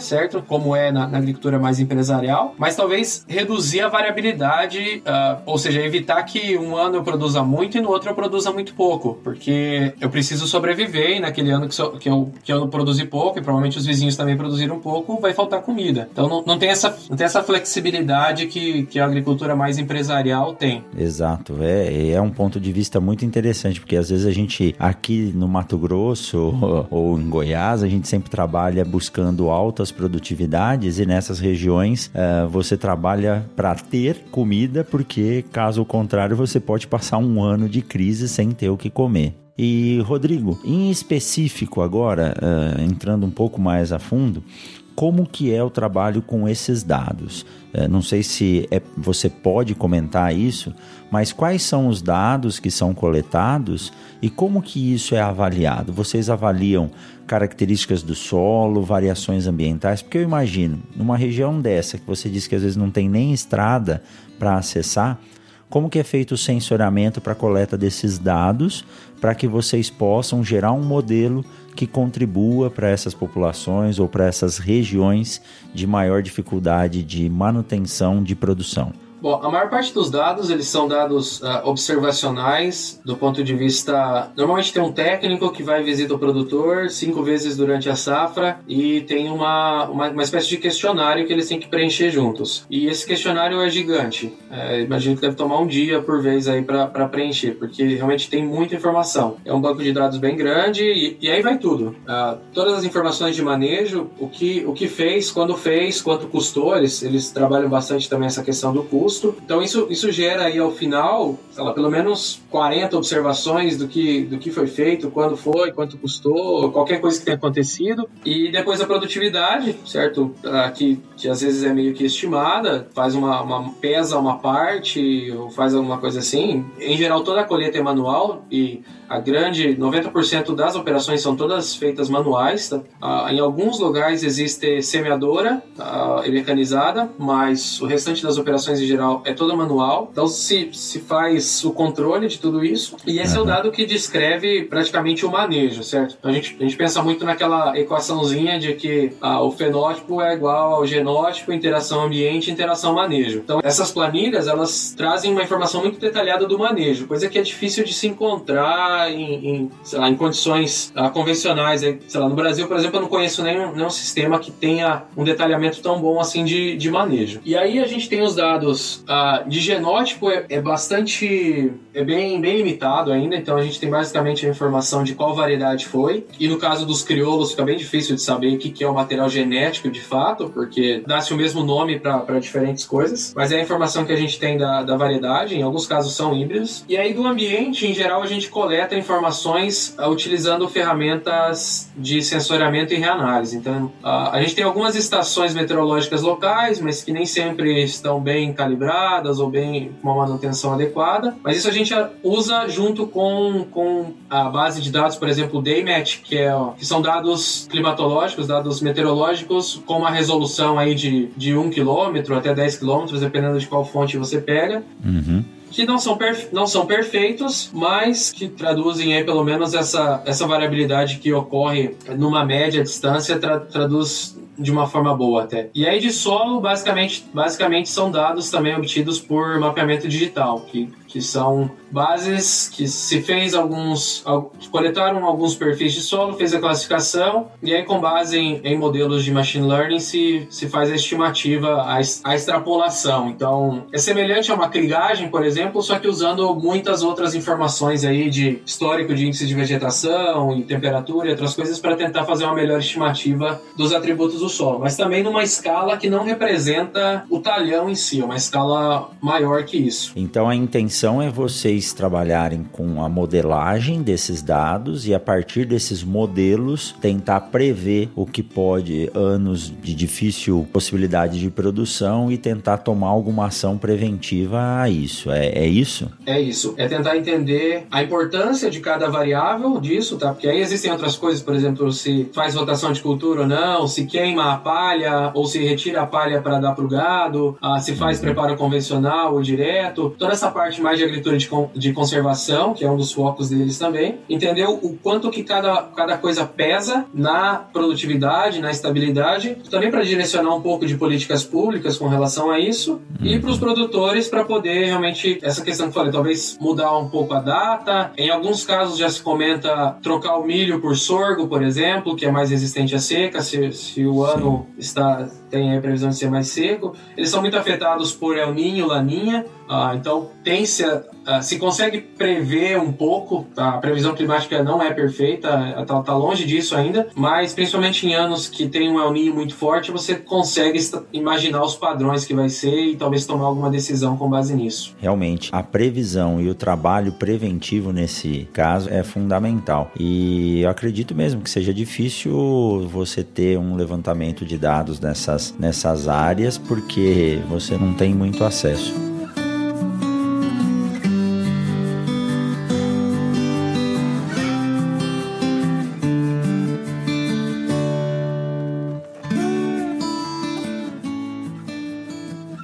certo? Como é na, na agricultura mais empresarial, mas talvez reduzir a variabilidade, uh, ou seja, evitar que um ano eu produza muito e no outro eu produza muito pouco, porque eu preciso sobreviver e naquele ano que, so, que, eu, que eu produzi pouco, e provavelmente os vizinhos também produziram pouco, vai faltar comida. Então não, não, tem, essa, não tem essa flexibilidade que, que a agricultura mais empresarial tem. Exato, é, é um ponto de vista muito interessante, porque às vezes a gente aqui no Mato Grosso ou, ou em Goiás, a gente sempre trabalha buscando altas produtividades e nessas regiões uh, você trabalha para ter comida, porque caso contrário você pode passar um ano de crise sem ter o que comer. E Rodrigo, em específico agora, uh, entrando um pouco mais a fundo, como que é o trabalho com esses dados? É, não sei se é, você pode comentar isso, mas quais são os dados que são coletados e como que isso é avaliado? Vocês avaliam características do solo, variações ambientais? Porque eu imagino, numa região dessa, que você disse que às vezes não tem nem estrada para acessar, como que é feito o sensoramento para coleta desses dados para que vocês possam gerar um modelo que contribua para essas populações ou para essas regiões de maior dificuldade de manutenção de produção? Bom, a maior parte dos dados, eles são dados uh, observacionais, do ponto de vista... Normalmente tem um técnico que vai visitar o produtor cinco vezes durante a safra e tem uma, uma, uma espécie de questionário que eles têm que preencher juntos. E esse questionário é gigante. É, imagino que deve tomar um dia por vez aí para preencher, porque realmente tem muita informação. É um banco de dados bem grande e, e aí vai tudo. Uh, todas as informações de manejo, o que, o que fez, quando fez, quanto custou, eles, eles trabalham bastante também essa questão do custo custo. Então isso, isso gera aí ao final, sei lá, pelo menos 40 observações do que, do que foi feito, quando foi, quanto custou, qualquer coisa que tenha acontecido. E depois a produtividade, certo? Ah, que, que às vezes é meio que estimada, faz uma, uma pesa uma parte ou faz alguma coisa assim. Em geral toda a colheita é manual e a grande 90% das operações são todas feitas manuais. Tá? Ah, em alguns lugares existe semeadora ah, mecanizada, mas o restante das operações em geral é toda manual. Então se, se faz o controle de tudo isso. E esse uhum. é o dado que descreve praticamente o manejo, certo? A gente, a gente pensa muito naquela equaçãozinha de que ah, o fenótipo é igual ao genótipo, interação ambiente, interação manejo. Então essas planilhas elas trazem uma informação muito detalhada do manejo, coisa que é difícil de se encontrar em, em, sei lá, em condições uh, convencionais. Sei lá, no Brasil, por exemplo, eu não conheço nenhum, nenhum sistema que tenha um detalhamento tão bom assim de, de manejo. E aí a gente tem os dados uh, de genótipo, é, é, bastante. é bem, bem limitado ainda, então a gente tem basicamente a informação de qual variedade foi. E no caso dos crioulos, fica bem difícil de saber o que, que é o material genético de fato, porque dá-se o mesmo nome para diferentes coisas, mas é a informação que a gente tem da, da variedade, em alguns casos são híbridos. E aí do ambiente, em geral, a gente coleta coleta informações uh, utilizando ferramentas de sensoriamento e reanálise. Então, uh, a gente tem algumas estações meteorológicas locais, mas que nem sempre estão bem calibradas ou bem com uma manutenção adequada. Mas isso a gente usa junto com, com a base de dados, por exemplo, o DayMat, que, é, que são dados climatológicos, dados meteorológicos com uma resolução aí de, de 1 km até 10 km, dependendo de qual fonte você pega. Uhum que não são, não são perfeitos, mas que traduzem aí pelo menos essa, essa variabilidade que ocorre numa média distância, tra traduz de uma forma boa até. E aí de solo, basicamente, basicamente são dados também obtidos por mapeamento digital, que que são bases que se fez alguns, coletaram alguns perfis de solo, fez a classificação e aí com base em, em modelos de machine learning se, se faz a estimativa, a, a extrapolação. Então é semelhante a uma crigagem, por exemplo, só que usando muitas outras informações aí de histórico de índice de vegetação e temperatura e outras coisas para tentar fazer uma melhor estimativa dos atributos do solo, mas também numa escala que não representa o talhão em si, é uma escala maior que isso. Então a intenção intenção é vocês trabalharem com a modelagem desses dados e a partir desses modelos tentar prever o que pode anos de difícil possibilidade de produção e tentar tomar alguma ação preventiva a isso. É, é isso? É isso. É tentar entender a importância de cada variável disso, tá? Porque aí existem outras coisas, por exemplo, se faz rotação de cultura ou não, se queima a palha ou se retira a palha para dar para o gado, ah, se faz uhum. preparo convencional ou direto. Toda essa parte mais de agricultura de, de conservação, que é um dos focos deles também, entendeu o quanto que cada, cada coisa pesa na produtividade, na estabilidade, também para direcionar um pouco de políticas públicas com relação a isso, uhum. e para os produtores para poder realmente, essa questão que eu falei, talvez mudar um pouco a data. Em alguns casos já se comenta trocar o milho por sorgo, por exemplo, que é mais resistente à seca, se, se o ano está tem a previsão de ser mais seco. Eles são muito afetados por El Ninho, Laninha, ah, então tem se, ah, se consegue prever um pouco, tá? a previsão climática não é perfeita, está tá longe disso ainda, mas principalmente em anos que tem um El muito forte, você consegue imaginar os padrões que vai ser e talvez tomar alguma decisão com base nisso. Realmente, a previsão e o trabalho preventivo nesse caso é fundamental. E eu acredito mesmo que seja difícil você ter um levantamento de dados nessas, nessas áreas, porque você não tem muito acesso.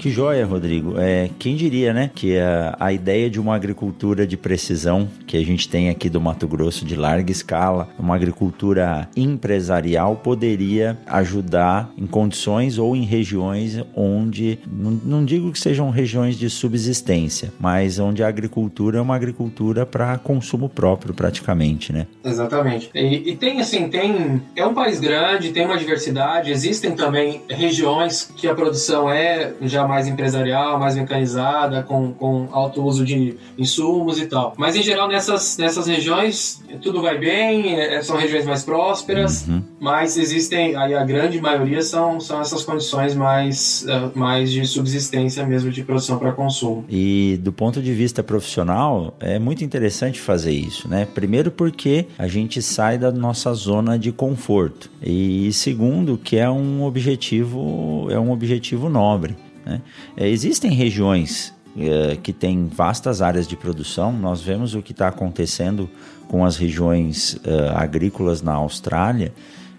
Que joia, Rodrigo. É, quem diria, né, que a, a ideia de uma agricultura de precisão que a gente tem aqui do Mato Grosso de larga escala, uma agricultura empresarial, poderia ajudar em condições ou em regiões onde, não, não digo que sejam regiões de subsistência, mas onde a agricultura é uma agricultura para consumo próprio, praticamente, né? Exatamente. E, e tem, assim, tem. É um país grande, tem uma diversidade, existem também regiões que a produção é já mais empresarial, mais mecanizada, com, com alto uso de insumos e tal. Mas em geral nessas, nessas regiões tudo vai bem, é, são regiões mais prósperas, uhum. mas existem, aí a grande maioria são, são essas condições mais, uh, mais de subsistência mesmo, de produção para consumo. E do ponto de vista profissional, é muito interessante fazer isso, né? Primeiro porque a gente sai da nossa zona de conforto e segundo que é um objetivo é um objetivo nobre. Né? É, existem regiões é, que têm vastas áreas de produção, nós vemos o que está acontecendo com as regiões é, agrícolas na Austrália,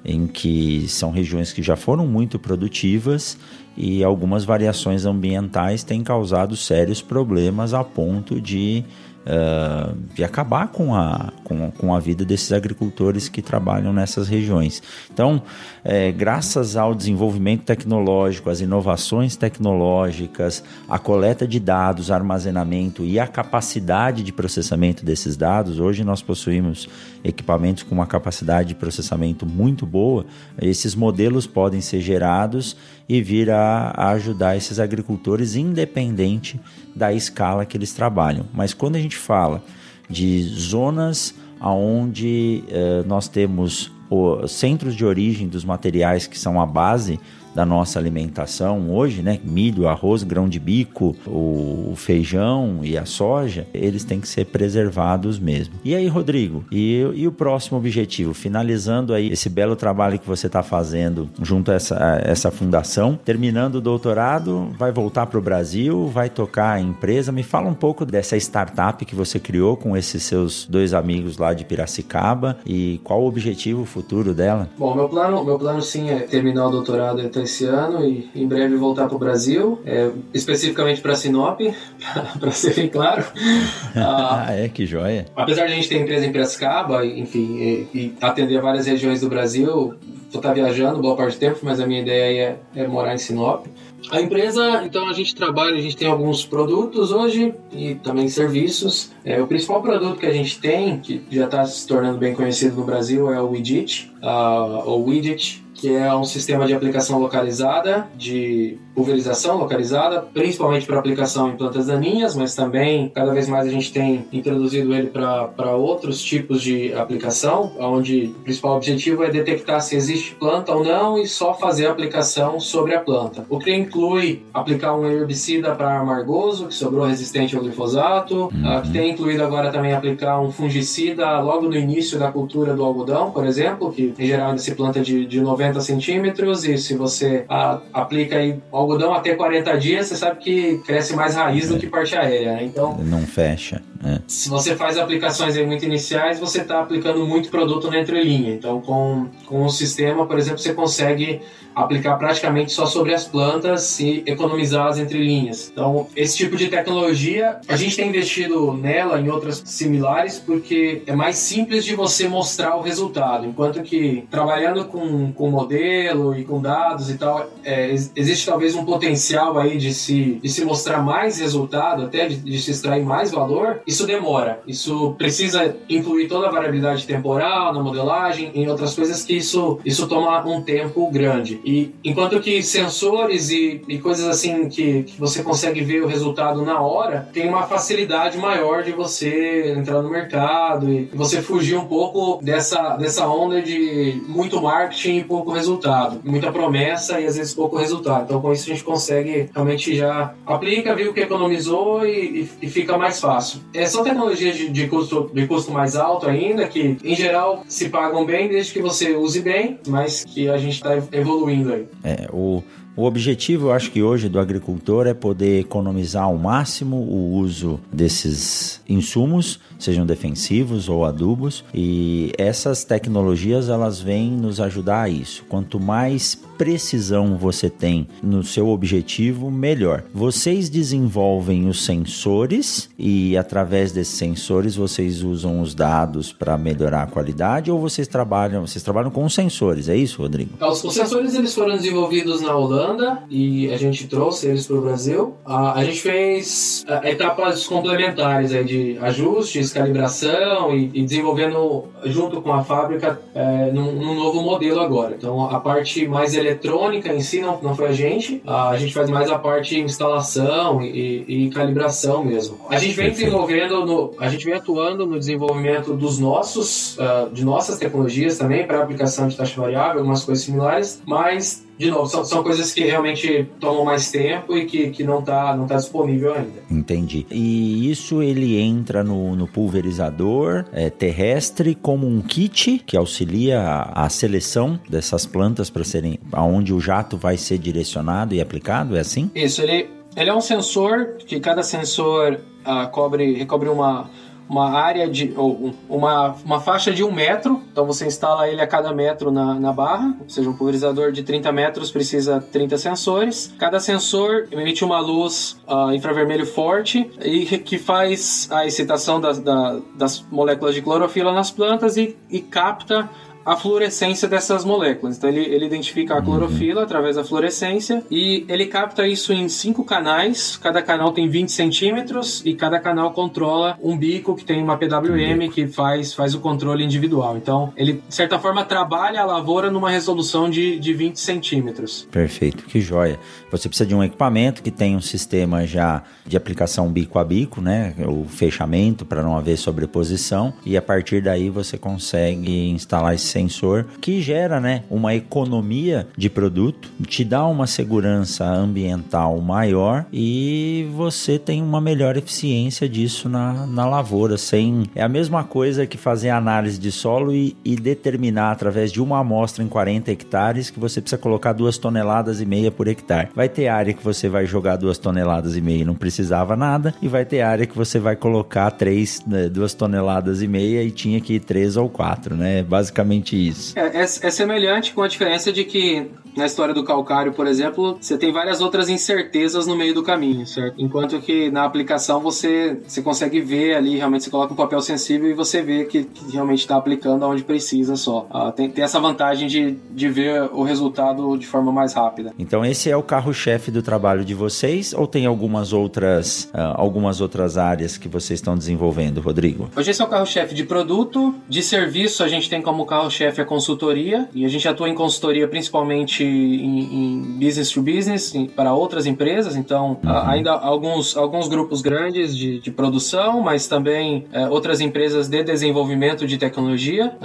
em que são regiões que já foram muito produtivas e algumas variações ambientais têm causado sérios problemas a ponto de uh, de acabar com a, com, com, a vida desses agricultores que trabalham nessas regiões. Então, é, graças ao desenvolvimento tecnológico, às inovações tecnológicas, a coleta de dados, armazenamento e a capacidade de processamento desses dados, hoje nós possuímos equipamentos com uma capacidade de processamento muito boa, esses modelos podem ser gerados e vir a, a ajudar esses agricultores independente da escala que eles trabalham. Mas quando a gente fala de zonas onde eh, nós temos o, centros de origem dos materiais que são a base da nossa alimentação hoje, né? Milho, arroz, grão de bico, o feijão e a soja, eles têm que ser preservados mesmo. E aí, Rodrigo, e, e o próximo objetivo? Finalizando aí esse belo trabalho que você está fazendo junto a essa, a essa fundação, terminando o doutorado, vai voltar para o Brasil, vai tocar a empresa. Me fala um pouco dessa startup que você criou com esses seus dois amigos lá de Piracicaba e qual o objetivo futuro dela? Bom, meu plano, meu plano sim é terminar o doutorado até esse ano e em breve voltar para o Brasil, é, especificamente para Sinop, para ser bem claro. ah, é, que joia. Apesar de a gente ter empresa em Piracicaba, enfim, e, e atender várias regiões do Brasil, vou estar viajando boa parte do tempo, mas a minha ideia é, é morar em Sinop. A empresa, então a gente trabalha, a gente tem alguns produtos hoje e também serviços. É, o principal produto que a gente tem, que já está se tornando bem conhecido no Brasil, é o Widget, uh, ou Widget, que é um sistema de aplicação localizada, de pulverização localizada, principalmente para aplicação em plantas daninhas, mas também cada vez mais a gente tem introduzido ele para outros tipos de aplicação, onde o principal objetivo é detectar se existe planta ou não e só fazer a aplicação sobre a planta. O que inclui aplicar um herbicida para amargoso, que sobrou resistente ao glifosato, uhum. que tem incluído agora também aplicar um fungicida logo no início da cultura do algodão, por exemplo, que em geral se planta de, de 90 40 centímetros e se você a, aplica aí algodão até 40 dias, você sabe que cresce mais raiz é. do que parte aérea, né? Então... Não fecha. É. Se você faz aplicações muito iniciais, você está aplicando muito produto na entrelinha. Então, com, com o sistema, por exemplo, você consegue aplicar praticamente só sobre as plantas e economizar as entrelinhas. Então, esse tipo de tecnologia, a gente tem investido nela em outras similares porque é mais simples de você mostrar o resultado, enquanto que trabalhando com, com modelo e com dados e tal, é, existe talvez um potencial aí de se, de se mostrar mais resultado, até de, de se extrair mais valor, e isso demora. Isso precisa incluir toda a variabilidade temporal na modelagem, em outras coisas que isso, isso toma um tempo grande. E enquanto que sensores e, e coisas assim que, que você consegue ver o resultado na hora, tem uma facilidade maior de você entrar no mercado e você fugir um pouco dessa, dessa onda de muito marketing e pouco resultado, muita promessa e às vezes pouco resultado. Então, com isso, a gente consegue realmente já aplica, viu o que economizou e, e, e fica mais fácil. É, são tecnologias de, de, custo, de custo mais alto ainda, que em geral se pagam bem desde que você use bem, mas que a gente está evoluindo aí. É, o o objetivo, eu acho que hoje do agricultor é poder economizar ao máximo o uso desses insumos, sejam defensivos ou adubos, e essas tecnologias elas vêm nos ajudar a isso. Quanto mais precisão você tem no seu objetivo, melhor. Vocês desenvolvem os sensores e através desses sensores vocês usam os dados para melhorar a qualidade ou vocês trabalham, vocês trabalham com sensores, é isso, Rodrigo? Os, os sensores eles foram desenvolvidos na Holanda e a gente trouxe eles para o Brasil. A, a gente fez a, etapas complementares aí de ajustes, calibração e, e desenvolvendo junto com a fábrica é, num, num novo modelo agora. Então a parte mais eletrônica em si não, não foi a gente, a gente faz mais a parte de instalação e, e, calibração mesmo. A gente vem desenvolvendo, no, a gente vem atuando no desenvolvimento dos nossos, uh, de nossas tecnologias também para aplicação de taxa variável, algumas coisas similares, mas de novo, são, são coisas que realmente tomam mais tempo e que, que não está não tá disponível ainda. Entendi. E isso ele entra no, no pulverizador é, terrestre como um kit que auxilia a, a seleção dessas plantas para serem aonde o jato vai ser direcionado e aplicado, é assim? Isso, ele, ele é um sensor que cada sensor uh, cobre, recobre uma uma área de ou uma, uma faixa de um metro, então você instala ele a cada metro na, na barra, ou seja, um pulverizador de 30 metros precisa 30 sensores. Cada sensor emite uma luz uh, infravermelho forte e que faz a excitação das, da, das moléculas de clorofila nas plantas e, e capta a fluorescência dessas moléculas. Então ele, ele identifica a uhum. clorofila através da fluorescência e ele capta isso em cinco canais. Cada canal tem 20 centímetros e cada canal controla um bico que tem uma PWM que faz, faz o controle individual. Então ele, de certa forma, trabalha a lavoura numa resolução de, de 20 centímetros. Perfeito, que joia. Você precisa de um equipamento que tem um sistema já de aplicação bico a bico, né? O fechamento para não haver sobreposição e a partir daí você consegue instalar esse sensor que gera, né, uma economia de produto, te dá uma segurança ambiental maior e você tem uma melhor eficiência disso na, na lavoura. Sem é a mesma coisa que fazer análise de solo e, e determinar através de uma amostra em 40 hectares que você precisa colocar duas toneladas e meia por hectare. Vai ter área que você vai jogar duas toneladas e meia e não precisava nada e vai ter área que você vai colocar três, né, duas toneladas e meia e tinha que ir três ou quatro, né? Basicamente isso. É, é, é semelhante com a diferença de que na história do calcário, por exemplo, você tem várias outras incertezas no meio do caminho, certo? Enquanto que na aplicação você, você consegue ver ali, realmente você coloca um papel sensível e você vê que, que realmente está aplicando onde precisa só. Ah, tem, tem essa vantagem de, de ver o resultado de forma mais rápida. Então esse é o carro-chefe do trabalho de vocês ou tem algumas outras, uh, algumas outras áreas que vocês estão desenvolvendo, Rodrigo? Hoje esse é o carro-chefe de produto, de serviço a gente tem como carro-chefe a consultoria e a gente atua em consultoria principalmente em, em business to business em, para outras empresas, então uhum. ainda alguns, alguns grupos grandes de, de produção, mas também é, outras empresas de desenvolvimento de tecnologia,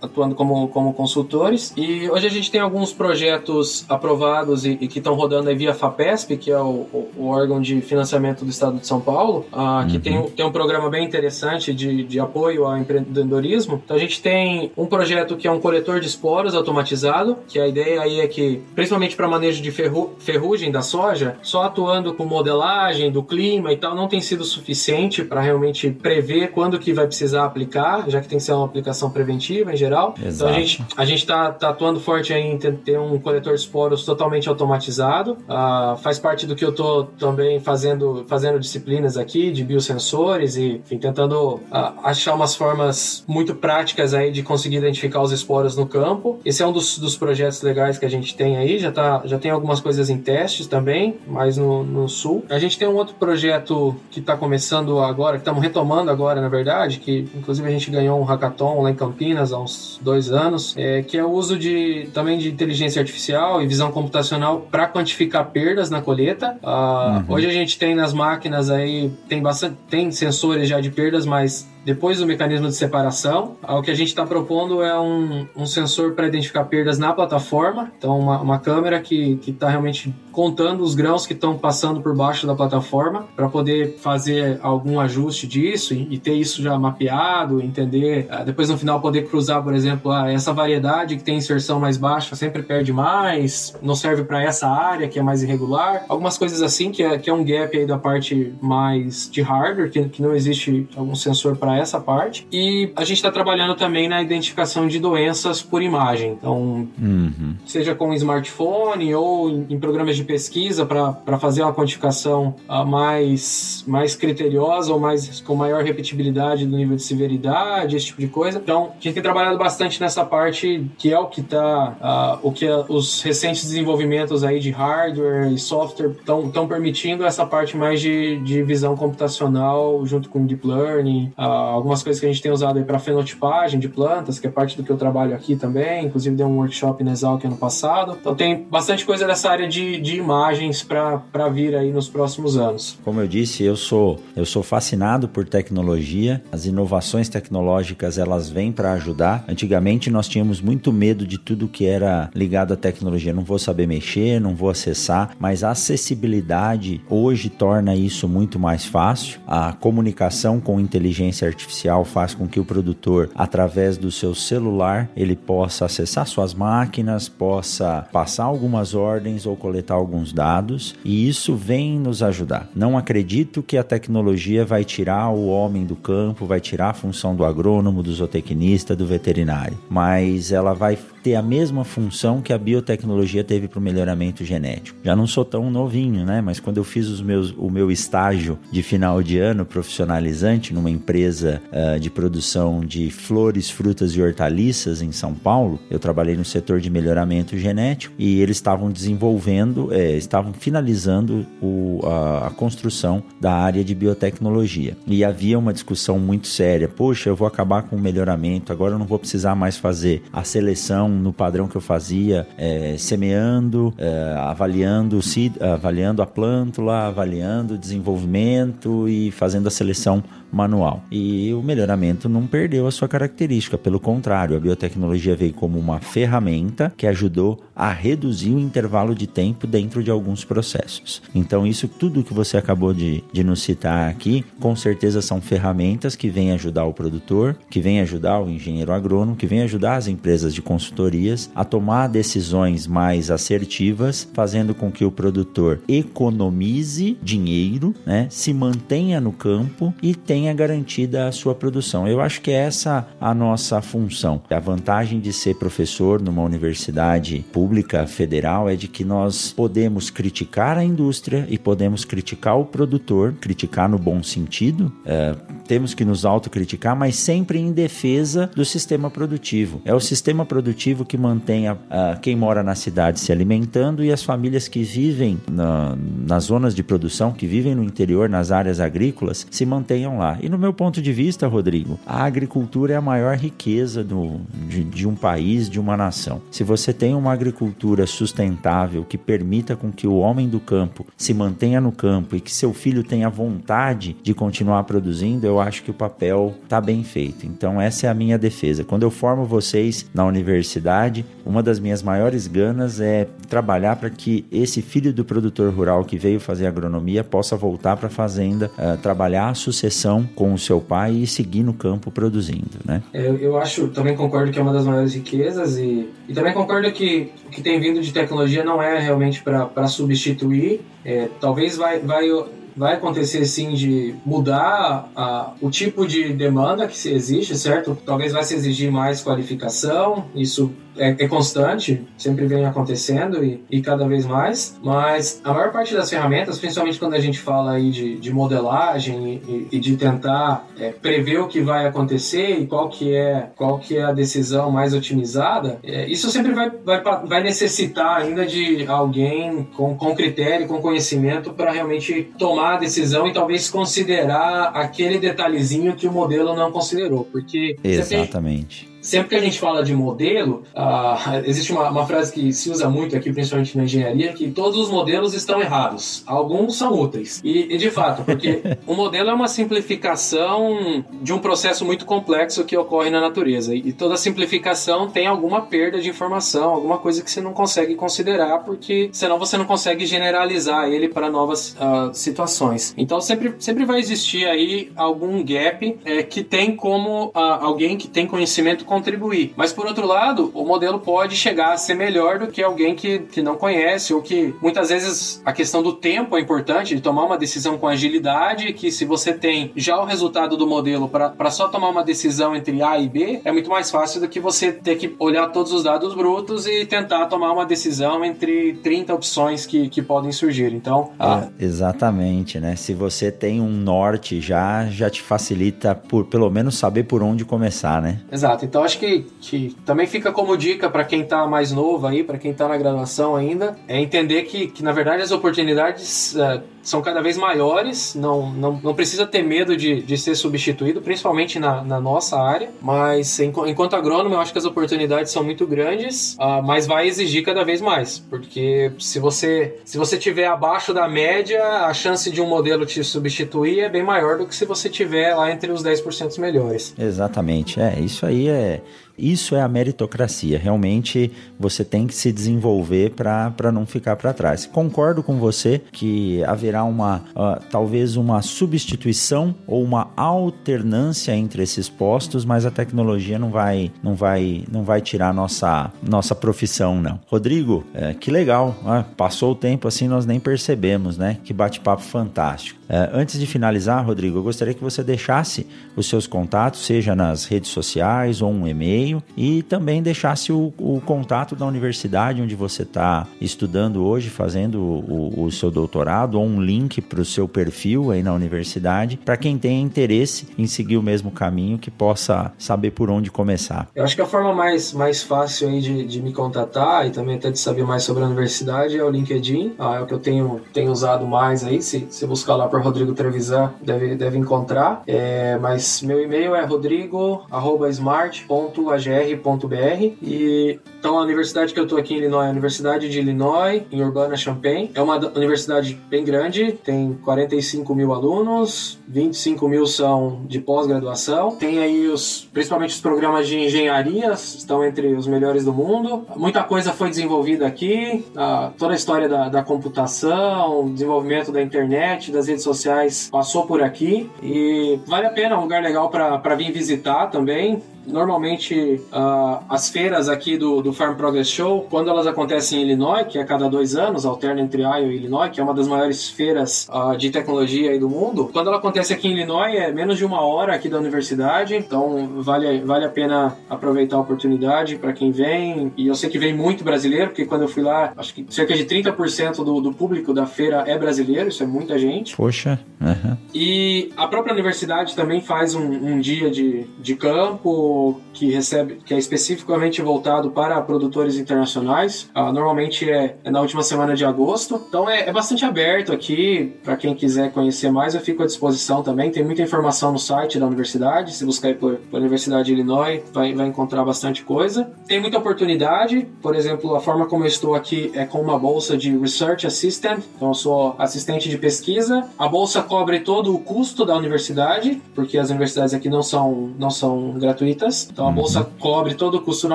atuando como, como consultores. E hoje a gente tem alguns projetos aprovados e, e que estão rodando aí via FAPESP, que é o, o, órgão de financiamento do Estado de São Paulo, uh, que uhum. tem, tem um programa bem interessante de, de apoio ao empreendedorismo. Então a gente tem um projeto que é um coletor de esporos automatizado, que a ideia aí é que, principalmente para manejo de ferru ferrugem da soja, só atuando com modelagem do clima e tal, não tem sido suficiente para realmente prever quando que vai precisar aplicar, já que tem que ser uma aplicação preventiva em geral. Exato. Então a gente a gente está tá atuando forte em ter um coletor de esporos totalmente automatizado. Uh, faz parte do que eu estou também fazendo fazendo disciplinas aqui de biosensores e enfim, tentando uh, achar umas formas muito práticas aí de conseguir identificar os esporos no campo. Esse é um dos, dos projetos legais que a gente gente tem aí, já, tá, já tem algumas coisas em testes também, mais no, no sul. A gente tem um outro projeto que está começando agora, que estamos retomando agora, na verdade, que inclusive a gente ganhou um hackathon lá em Campinas há uns dois anos, é, que é o uso de também de inteligência artificial e visão computacional para quantificar perdas na colheita. Uh, uhum. Hoje a gente tem nas máquinas aí, tem bastante, tem sensores já de perdas, mas depois do mecanismo de separação, o que a gente está propondo é um, um sensor para identificar perdas na plataforma. Então, uma, uma câmera que está realmente contando os grãos que estão passando por baixo da plataforma para poder fazer algum ajuste disso e, e, ter isso já mapeado, entender. Uh, depois, no final, poder cruzar, por exemplo, ah, essa variedade que tem inserção mais baixa sempre perde mais, não serve para essa área que é mais irregular. Algumas coisas assim que é, que é um gap aí da parte mais de hardware, que, que não existe algum sensor para essa parte. E a gente está trabalhando também na identificação de doenças por imagem. Então, uhum. seja com smartphone ou em, em programas de pesquisa para fazer uma quantificação uh, mais, mais criteriosa ou mais com maior repetibilidade do nível de severidade, esse tipo de coisa. Então, a gente tem trabalhado bastante nessa parte que é o que está, uh, ah, o que os recentes desenvolvimentos aí de hardware e software estão permitindo essa parte mais de, de visão computacional junto com deep learning, uh, algumas coisas que a gente tem usado aí para fenotipagem de plantas, que é parte do que eu trabalho aqui também. Inclusive, dei um workshop na Exalc ano passado. Então, tem bastante coisa dessa área de, de imagens para vir aí nos próximos anos. Como eu disse, eu sou, eu sou fascinado por tecnologia. As inovações tecnológicas, elas vêm para ajudar. Antigamente, nós tínhamos muito medo de tudo que era ligado à tecnologia. Não vou saber mexer, não vou acessar, mas a acessibilidade hoje torna isso muito mais fácil. A comunicação com inteligência artificial faz com que o produtor, através do seu celular, ele possa acessar suas máquinas, possa passar algumas ordens ou coletar alguns dados, e isso vem nos ajudar. Não acredito que a tecnologia vai tirar o homem do campo, vai tirar a função do agrônomo, do zootecnista, do veterinário, mas ela vai ter a mesma função que a biotecnologia teve para o melhoramento genético. Já não sou tão novinho, né? Mas quando eu fiz os meus, o meu estágio de final de ano profissionalizante numa empresa uh, de produção de flores, frutas e hortaliças em São Paulo, eu trabalhei no setor de melhoramento genético e eles estavam desenvolvendo, é, estavam finalizando o, a, a construção da área de biotecnologia. E havia uma discussão muito séria: poxa, eu vou acabar com o melhoramento, agora eu não vou precisar mais fazer a seleção no padrão que eu fazia, é, semeando, é, avaliando, avaliando a plântula, avaliando o desenvolvimento e fazendo a seleção manual. E o melhoramento não perdeu a sua característica, pelo contrário, a biotecnologia veio como uma ferramenta que ajudou a reduzir o intervalo de tempo dentro de alguns processos. Então, isso tudo que você acabou de, de nos citar aqui, com certeza são ferramentas que vêm ajudar o produtor, que vêm ajudar o engenheiro agrônomo, que vêm ajudar as empresas de consultorias a tomar decisões mais assertivas, fazendo com que o produtor economize dinheiro, né, se mantenha no campo e tenha garantida a sua produção. Eu acho que é essa a nossa função. A vantagem de ser professor numa universidade pública pública federal é de que nós podemos criticar a indústria e podemos criticar o produtor, criticar no bom sentido, é, temos que nos autocriticar, mas sempre em defesa do sistema produtivo. É o sistema produtivo que mantém a, a quem mora na cidade se alimentando e as famílias que vivem na, nas zonas de produção, que vivem no interior, nas áreas agrícolas, se mantenham lá. E no meu ponto de vista, Rodrigo, a agricultura é a maior riqueza do, de, de um país, de uma nação. Se você tem uma agricultura sustentável que permita com que o homem do campo se mantenha no campo e que seu filho tenha vontade de continuar produzindo, eu acho que o papel está bem feito. Então essa é a minha defesa. Quando eu formo vocês na universidade, uma das minhas maiores ganas é trabalhar para que esse filho do produtor rural que veio fazer agronomia possa voltar para a fazenda, uh, trabalhar a sucessão com o seu pai e seguir no campo produzindo, né? Eu, eu acho, também concordo que é uma das maiores riquezas e, e também concordo que o que tem vindo de tecnologia não é realmente para substituir, é, talvez vai, vai vai acontecer sim de mudar a, o tipo de demanda que se existe, certo? Talvez vai se exigir mais qualificação, isso é, é constante, sempre vem acontecendo e, e, cada vez mais, mas a maior parte das ferramentas, principalmente quando a gente fala aí de, de modelagem e, e, de tentar é, prever o que vai acontecer e qual que é, qual que é a decisão mais otimizada, é, isso sempre vai, vai, vai necessitar ainda de alguém com, com critério, com conhecimento para realmente tomar a decisão e talvez considerar aquele detalhezinho que o modelo não considerou, porque exatamente sempre que a gente fala de modelo, uh, existe uma, uma, frase que se usa muito aqui, principalmente na engenharia, que todos os modelos estão errados. Alguns são úteis. E, e de fato, porque o modelo é uma simplificação de um processo muito complexo que ocorre na natureza. E, e toda simplificação tem alguma perda de informação, alguma coisa que você não consegue considerar, porque senão você não consegue generalizar ele para novas uh, situações. Então sempre, sempre vai existir aí algum gap é, que tem como uh, alguém que tem conhecimento contribuir. Mas por outro lado, o modelo pode chegar a ser melhor do que alguém que, que não conhece ou que muitas vezes a questão do tempo é importante de tomar uma decisão com agilidade, que se você tem já o resultado do modelo para só tomar uma decisão entre A e B, é muito mais fácil do que você ter que olhar todos os dados brutos e tentar tomar uma decisão entre 30 opções que, que podem surgir. Então, ah, exatamente, né? Se você tem um norte já já te facilita por pelo menos saber por onde começar, né? Exato. Então acho que, que também fica como dica para quem está mais novo aí, para quem está na graduação ainda, é entender que, que na verdade as oportunidades uh, são cada vez maiores, não, não, não precisa ter medo de, de ser substituído, principalmente na, na nossa área, mas enquanto agrônomo eu acho que as oportunidades são muito grandes, uh, mas vai exigir cada vez mais, porque se você se você tiver abaixo da média, a chance de um modelo te substituir é bem maior do que se você tiver lá entre os 10% melhores. Exatamente, é, isso aí é isso é a meritocracia. Realmente você tem que se desenvolver para não ficar para trás. Concordo com você que haverá uma uh, talvez uma substituição ou uma alternância entre esses postos, mas a tecnologia não vai não vai não vai tirar nossa nossa profissão não. Rodrigo, é, que legal. Ah, passou o tempo assim nós nem percebemos, né? Que bate-papo fantástico. É, antes de finalizar, Rodrigo, eu gostaria que você deixasse os seus contatos, seja nas redes sociais ou um e-mail, e também deixasse o, o contato da universidade onde você está estudando hoje, fazendo o, o, seu doutorado, ou um link para o seu perfil aí na universidade, para quem tem interesse em seguir o mesmo caminho, que possa saber por onde começar. Eu acho que a forma mais, mais fácil aí de, de me contatar e também até de saber mais sobre a universidade é o LinkedIn, ah, é o que eu tenho, tenho usado mais aí, se, se buscar lá Rodrigo Trevisan, deve, deve encontrar. É, mas meu e-mail é rodrigo.smart.agr.br e então a universidade que eu estou aqui em Illinois é a Universidade de Illinois, em Urbana-Champaign. É uma universidade bem grande, tem 45 mil alunos, 25 mil são de pós-graduação. Tem aí os, principalmente os programas de engenharia, estão entre os melhores do mundo. Muita coisa foi desenvolvida aqui, a, toda a história da, da computação, desenvolvimento da internet, das redes sociais passou por aqui e vale a pena, é um lugar legal para vir visitar também. Normalmente, uh, as feiras aqui do, do Farm Progress Show, quando elas acontecem em Illinois, que é a cada dois anos, alterna entre Iowa e Illinois, que é uma das maiores feiras uh, de tecnologia do mundo, quando ela acontece aqui em Illinois, é menos de uma hora aqui da universidade, então vale, vale a pena aproveitar a oportunidade para quem vem. E eu sei que vem muito brasileiro, porque quando eu fui lá, acho que cerca de 30% do, do público da feira é brasileiro, isso é muita gente. Poxa. Uhum. E a própria universidade também faz um, um dia de, de campo que recebe, que é especificamente voltado para produtores internacionais. Uh, normalmente é, é, na última semana de agosto. Então é, é bastante aberto aqui para quem quiser conhecer mais. Eu fico à disposição também. Tem muita informação no site da universidade. Se buscar por, por Universidade de Illinois, vai, vai encontrar bastante coisa. Tem muita oportunidade. Por exemplo, a forma como eu estou aqui é com uma bolsa de Research Assistant. Então eu sou assistente de pesquisa. A bolsa cobre todo o custo da universidade, porque as universidades aqui não são, não são gratuitas então a uhum. bolsa cobre todo o custo da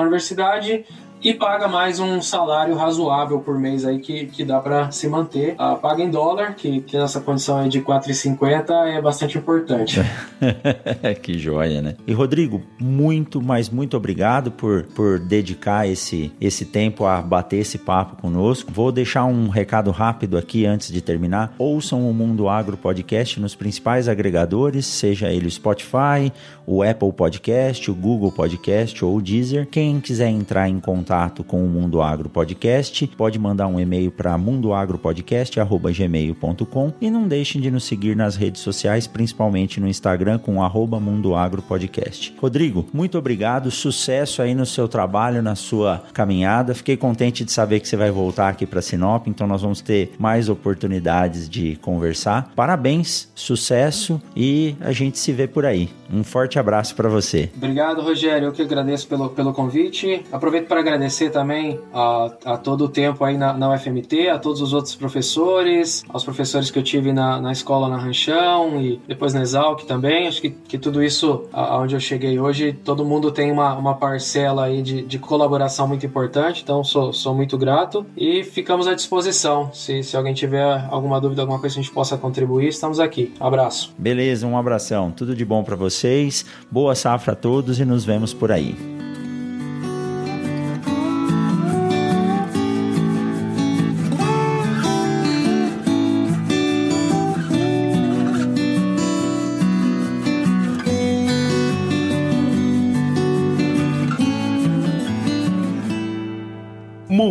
universidade e paga mais um salário razoável por mês aí que, que dá para se manter. Ah, paga em dólar, que, que nessa condição aí de 4,50 é bastante importante. que joia, né? E Rodrigo, muito, mas muito obrigado por, por dedicar esse, esse tempo a bater esse papo conosco. Vou deixar um recado rápido aqui antes de terminar. Ouçam o Mundo Agro Podcast nos principais agregadores, seja ele o Spotify, o Apple Podcast, o Google Podcast ou o Deezer. Quem quiser entrar em contato contato com o Mundo Agro Podcast, pode mandar um e-mail para mundoagropodcast@gmail.com e não deixem de nos seguir nas redes sociais, principalmente no Instagram com arroba Mundo Agro Podcast. Rodrigo, muito obrigado, sucesso aí no seu trabalho, na sua caminhada. Fiquei contente de saber que você vai voltar aqui para Sinop, então nós vamos ter mais oportunidades de conversar. Parabéns, sucesso e a gente se vê por aí. Um forte abraço para você. Obrigado, Rogério. Eu que agradeço pelo, pelo convite. Aproveito para agradecer também a, a todo o tempo aí na, na UFMT, a todos os outros professores, aos professores que eu tive na, na escola na Ranchão e depois na Exalc também. Acho que, que tudo isso, aonde eu cheguei hoje, todo mundo tem uma, uma parcela aí de, de colaboração muito importante, então sou, sou muito grato e ficamos à disposição. Se, se alguém tiver alguma dúvida, alguma coisa que a gente possa contribuir, estamos aqui. Abraço. Beleza, um abração. Tudo de bom para vocês. Boa safra a todos e nos vemos por aí.